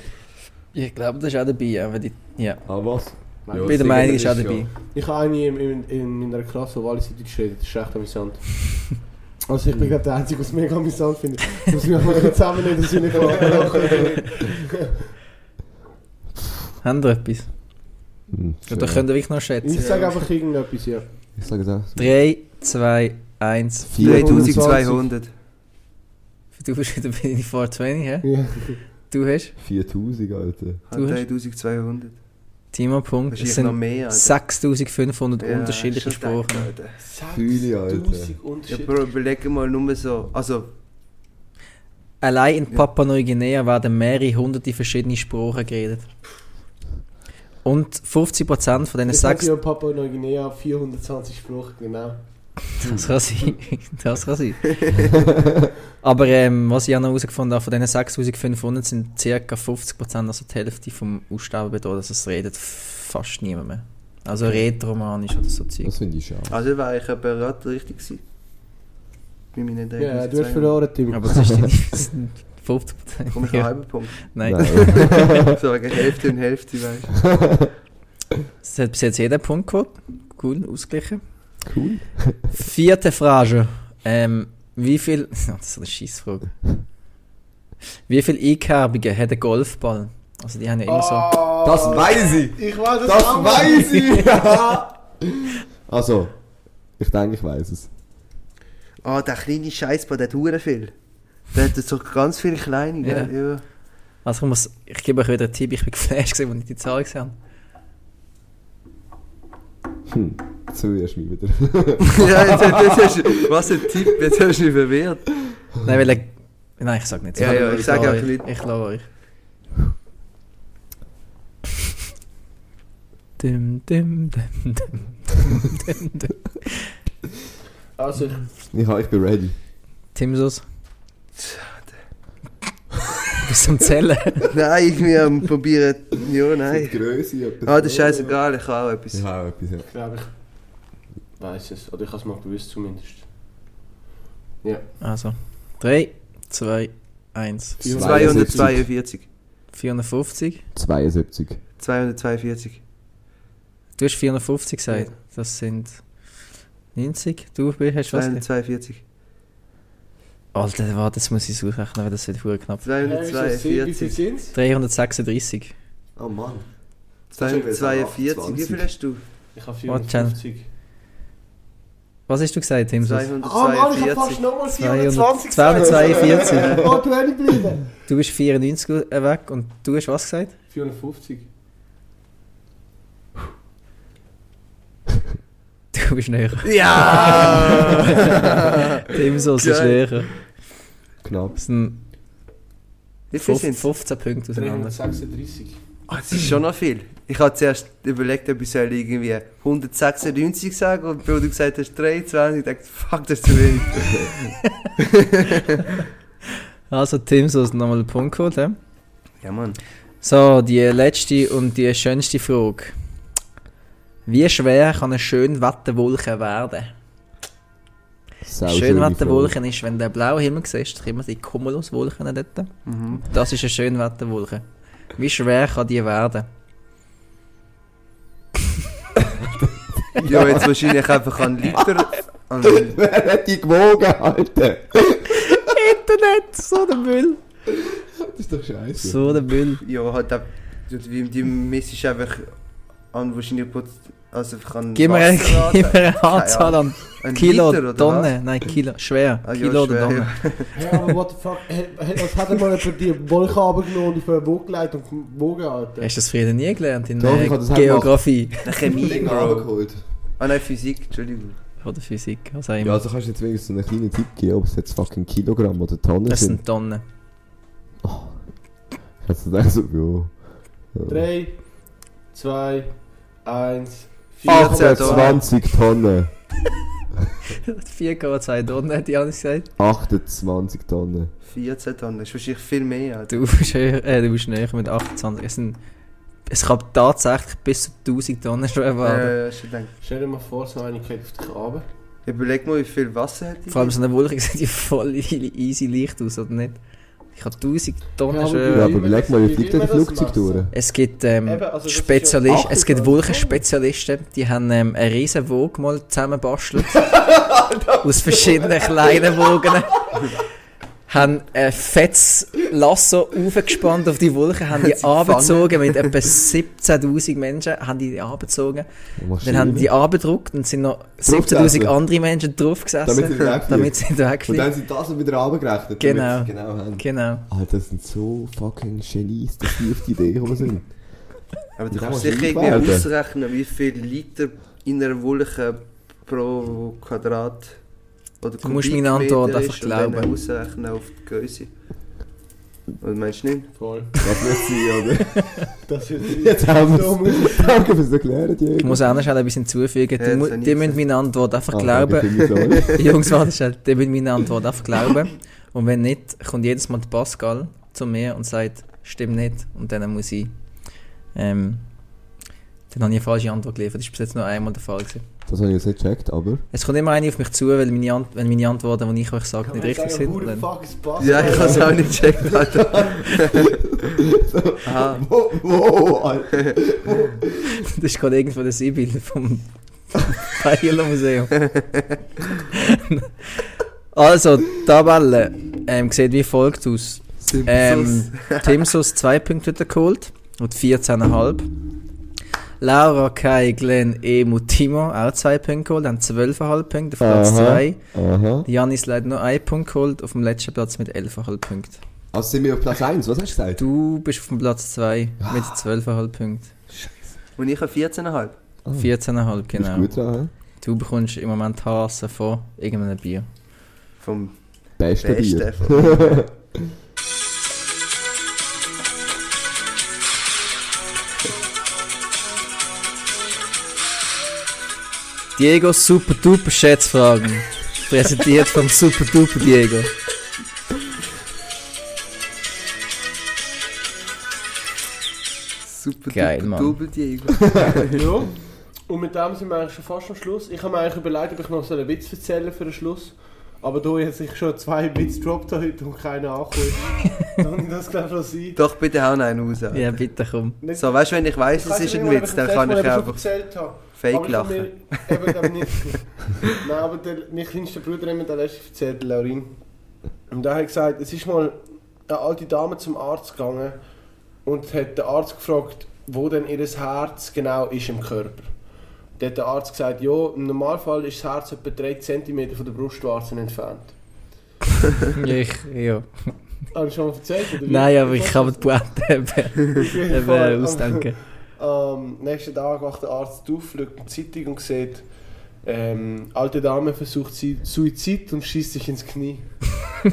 Ich glaube, das ist auch dabei. Aber die, ja.
Ah, was? Ja,
Ich bin der Meinung,
das
ist auch dabei.
Ich habe eine in, in, in meiner Klasse, die Walliser Deutsch redet. Das ist echt amüsant. Also ich bin gerade der Einzige, der es mega amüsant findet. Ich muss mich auch mal zusammennehmen, dass ich nicht lachen
Haben wir etwas?
Hm,
Oder könnt ihr wirklich noch schätzen?
Ich sage einfach irgendetwas, ja.
Ich sage auch.
3, 2, 1.
3200.
Du bist wieder bei den 420, hä?
ja.
Du hast?
4000, Alter.
Du hast-
3200.
Timo Punkt. Es
noch
sind
mehr, Alter.
6500
Ja,
unterschiedliche Sprachen.
Alter.
Fühle, Alter.
1000
Ja,
Unterschiede.
Bro, überleg mal nur so. Also,
Allein in
Ja.
Papua-Neuguinea werden mehrere hunderte verschiedene Sprachen geredet. Und 50% von diesen
Ich sage
sechs...
ja Papua Neuguinea 420 Sprachen, genau.
Das kann sein. Das kann sein. Aber ähm, was ich auch noch herausgefunden habe, von diesen 6500 sind ca. 50%, also die Hälfte vom Aussterben bedroht. Also es redet fast niemand mehr. Also rätoromanisch oder so Zeug.
Das finde ich schade.
also war ich aber gerade richtig gewesen. Bei meinen
Ja, du hast verloren, Tim.
Aber das ist die das sind 50%.
Komm ich einen halben Punkt.
Nein,
so wegen Hälfte und Hälfte, weißt du.
das hat bis jetzt jeder Punkt gehabt. Cool, ausgeglichen.
Cool.
Vierte Frage. Ähm, wie viel... Das ist eine Scheissfrage. Wie viele Einkerbungen hat ein Golfball? Also die haben ja immer so...
Das weiß ich!
Ich weiß das,
Das
auch.
weiß ich! also, ich denke, ich weiß es.
Ah, der kleine Scheißball, der hat viel. Der hat so ganz viele kleine,
Ja.
Ja.
Also ich muss... Ich gebe euch wieder einen Tipp. Ich bin geflasht, als ich die Zahl gesehen habe.
Hm, zuerst mich wieder.
ja, jetzt, jetzt, jetzt, hast- was ein Tipp, jetzt hast du mich verwirrt.
Nein, weil er... Nein, ich sag nicht.
Ja, ja, ich sag
lasse
auch
euch.
nicht.
Ich lasse euch. Dim, dim, dim, dim, dim.
Also, ich,
Ich, ich bin ready.
Timsos. Bis zum Zählen.
Nein, ich will am probieren. Ja,
Die
nein.
Größe. etwas-
Ah, das ist scheißegal, ich habe auch etwas.
Ich habe auch etwas, ja.
ich glaube, ich weiß es. Oder ich habe es mal gewusst zumindest. Ja.
Also, 3, 2, 1.
242.
450.
72.
242.
Du hast 450 gesagt. Das sind 90. Du hast was? gesagt?
242.
Alter, warte, das muss ich ausrechnen, weil das wird verdammt knapp.
Wie viel
242.
sind es?
336.
Oh Mann.
242. Wie viel hast du?
Ich habe
Warte,
450.
Was hast du gesagt, Timsos?
Ah Mann, ich habe fast
242.
nochmal
200
420
242.
Oh, du hättest bleiben.
Du bist 94 weg und du hast was gesagt?
450.
Du bist näher.
Ja!
Timsos ist näher.
Knapp.
Das sind
Wie viel
15,
sind
15 Punkte auseinander.
336.
Ah, das ist schon noch viel. Ich habe zuerst überlegt, ob ich soll irgendwie 196 sagen und weil du gesagt hast 23, dachte ich, fuck, das ist zu wenig.
Also Timsos nochmal einen Punkt geholt. hä?
Ja, Mann.
So, die letzte und die schönste Frage. Wie schwer kann eine Schönwetterwolke werden?
Sau schöne
Schönwetterwolke ist, wenn du den blauen Himmel siehst, immer die Cumuluswolken dort.
Mhm.
Das ist eine Schönwetterwolke. Wie schwer kann die werden?
Ja, jetzt wahrscheinlich einfach an Liter. An.
Wer hat die gewogen, Alter?
Internet! So der Müll!
Das ist doch scheiße.
So der Müll.
Ja, halt auch, die, die misst einfach an wahrscheinlich also ich kann
Gib mir, eine, gib mir eine Anzahl an
Ein
Kilo,
Liter oder
Tonne. Nein, Kilo. Schwer.
Ah, ja,
Kilo oder
schwer,
Tonne.
Ja, aber what the fuck? Was hat er mal über die Wolke runtergenommen und auf einen Bogen gelegt und gewogen, Alter?
Hast du das früher nie gelernt in
das auch
Geografie
Eine Chemie,
Ding
Bro.
runtergeholt.
Ah nein, Physik, Entschuldigung.
oder Physik? Was auch immer.
Ja, also kannst du jetzt wenigstens so einen kleinen Tipp geben, ob es jetzt fucking Kilogramm oder Tonnen
das
sind.
sind Tonnen.
Hast du gedacht so, ja.
3, 2, 1,
14
28 Tonnen.
4,2 Tonnen hat Janis gesagt.
28 Tonnen.
14 Tonnen, das ist wahrscheinlich viel mehr. Alter.
Du bist, höher, äh, du bist näher mit 28. Es, sind, es kann tatsächlich bis zu 1000 Tonnen schwer werden.
Äh, schon.
Stell dir mal vor, so eine geht auf dich runter.
Überleg mal, wie viel Wasser hat die?
Vor allem so eine Wolke sieht ja voll easy leicht aus, oder nicht? Ich habe 1000 Tonnen
Ja, aber
schwer.
Ja, aber überleg mal, wie fliegt denn
das
Flugzeug durch?
Es gibt ähm,
Eben, also
Spezialisten, es gibt
28
Wolkenspezialisten, die haben ähm, eine riesen Woge mal zusammenbastelt. aus verschiedenen kleinen Wogen. haben ein fettes Lasso aufgespannt auf die Wolke, haben die abgezogen mit etwa 17'000 Menschen, haben die abgezogen. Dann haben die abgedruckt und sind noch 17'000
Draufgesessen.
andere Menschen drauf gesessen,
Damit sie wegfliegen. Und dann sind das wieder runtergerechnet.
Genau.
damit sie Genau haben.
Genau.
Alter, das sind so fucking Genies, dass die auf die Idee gekommen sind.
Aber du kannst sicher
ich
irgendwie ausrechnen, wie viel Liter in einer Wolke pro Quadrat oder
Du musst meine Antwort einfach
ist und dann
glauben.
ausrechnen auf die Größe. Was meinst du nicht?
Voll.
Das wird sein, oder?
Das wird
Jetzt haben wir es. Danke fürs Erklären, Diego.
Ich muss auch noch schnell etwas hinzufügen.
Ja,
Die, müssen meine Antwort einfach
Ah,
glauben. Jungs, warte schnell. Die müssen meine Antwort einfach glauben. Und wenn nicht, kommt jedes Mal der Pascal zu mir und sagt, stimmt nicht. Und dann muss ich. Ähm, dann habe ich eine falsche Antwort geliefert. Das war bis jetzt nur einmal der Fall. Gewesen.
Das habe ich jetzt nicht gecheckt, aber...
Es kommt immer eine auf mich zu, weil meine, Ant wenn meine Antworten, die ich euch sage, nicht richtig sind.
Who the
Dann?
Ja, ich habe es auch nicht gecheckt, Alter. Aha.
Wo, wo, Alter.
das ist gerade irgendwo der Sibyl vom Bayerler Museum. also, Tabelle ähm, sieht wie folgt aus. Ähm, Timsus 2 Punkte geholt und 14,5. Laura, Kai, Glenn, Emu, Timo auch 2 Punkte geholt, haben 12,5 Punkte auf Platz
Aha.
2.
Aha.
Janis leider nur 1 Punkt geholt, auf dem letzten Platz mit 11,5 Punkten.
Also sind wir auf Platz 1, was hast du gesagt?
Du bist auf dem Platz 2 mit 12,5 Punkten.
Und ich habe 14,5.
14,5
Bist
genau.
gut dran?
Du bekommst im Moment Hasen von irgendeinem Bier.
Vom
Beste
Besten.
Bier.
Diego Super Duper Schätzfragen. Präsentiert vom Super Duper Diego.
Super
Geil,
duper
Mann.
Double Diego.
Ja. Und mit dem sind wir eigentlich schon fast am Schluss. Ich habe mir eigentlich überlegt, ob ich noch so einen Witz erzählen für den Schluss. Aber da jetzt ich schon zwei Witze gedroppt habe heute und keiner angekommen dann das glaube ich schon sein.
Doch, bitte hau noch einen raus. Alter.
Ja, bitte komm.
So, weißt du, wenn ich weiss, es ist ein Witz, dann kann ich einfach
erzählt habe.
fake
Aber ich habe
lachen.
Mir, eben, nicht. Nein, aber der, mein kleinster Bruder hat mir das letzte erzählt, Laurin. Und der hat gesagt, es ist mal eine alte Dame zum Arzt gegangen und hat den Arzt gefragt, wo denn ihr Herz genau ist im Körper. Da hat der Arzt gesagt, ja, im Normalfall ist das Herz etwa 3 cm von der Brustwarze entfernt.
Ich, ja.
Habe ich schon mal erzählt?
Nein, aber ich kann mir die Pointe eben, ausdenken.
Am nächsten Tag wacht der Arzt auf, schaut in die Zeitung und sieht, ähm, alte Dame versucht Suizid und schießt sich ins Knie.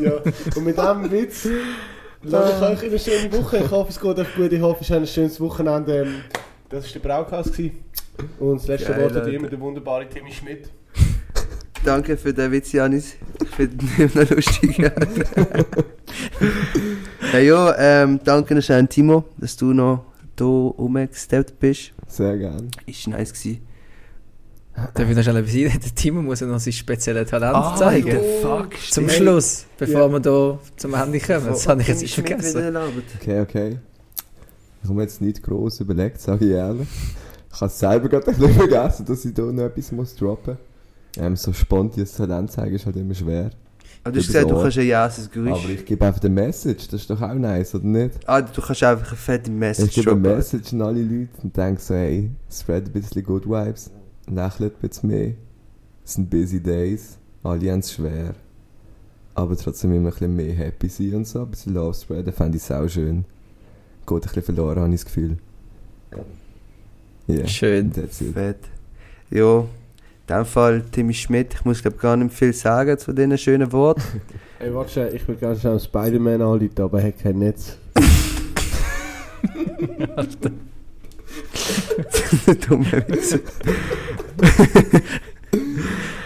ja, und mit diesem Witz lasse ich euch in eine schöne Woche. Ich hoffe, es geht euch gut. Ich hoffe, es ist ein schönes Wochenende. Ähm, Das war der gewesen. Und das letzte
Geil,
Wort hat immer der wunderbare Timmy Schmidt.
Danke für den Witz, Janis. Ich finde ihn noch lustig. ja, ja ähm, danke noch schön, Timo, dass du noch hier rumgesteppt bist.
Sehr gern.
Ist nice gewesen.
Darf ich noch schnell etwas? Der Timo muss ja noch sein spezielles Talent
Ah,
zeigen.
fuck,
Zum
stimmt.
Schluss, bevor
Ja.
wir hier zum Ende kommen. Das habe ich jetzt nicht vergessen.
wieder erlaubt.
Okay, okay. Ich habe mir jetzt nicht gross überlegt, sage ich ehrlich. Ich habe es selber gerade ein bisschen vergessen, dass ich da noch etwas muss droppen Ähm, so spontanes Talent zeigen ist halt immer schwer.
Aber du hast gesagt, du kannst ein jasses Geräusch.
Aber ich gebe einfach eine Message, das ist doch auch nice, oder nicht?
Ah, du kannst einfach eine fette Message
Ich gebe eine. Message an alle Leute und denke so, hey, spread ein bisschen Good Vibes, lächelt ein bisschen mehr. Es sind busy days, alle haben es schwer. Aber trotzdem immer ein bisschen mehr happy sein und so, ein bisschen Love spreaden, fände ich auch schön. Geht ein bisschen verloren, habe ich das Gefühl. Yeah,
Schön.
Fett. Ja, in dem Fall Timmy Schmidt. Ich muss glaube gar nicht viel sagen zu diesen schönen Worten.
Ey, warte schnell, ich will ganz schnell Spider-Man anrufen, aber er hat kein Netz.
Dumme Witze.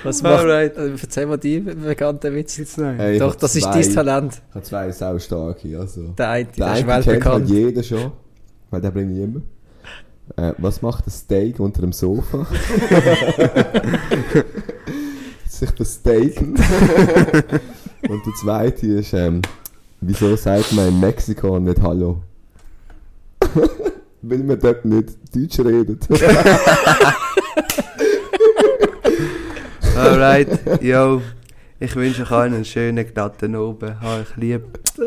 Was macht...
Alright.
Äh, erzähl mal die bekannten Witz.
Jetzt nein.
Hey, ich
Doch, das ist
zwei-
dein Talent.
Ich habe zwei sau starke, also.
Der eine,
Der
der ist
halt
weltbekannt.
jeder schon, weil der bringe ich immer. Äh, was macht ein Steak unter dem Sofa? Sich besteaken. Und der zweite ist, ähm, wieso sagt man in Mexiko nicht Hallo? Weil man dort nicht Deutsch redet.
Alright, yo. Ich wünsche euch allen einen schönen, glatten. Habe ich lieb.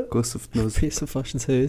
Kuss auf die Nuss.
Piss fast ins Höschen.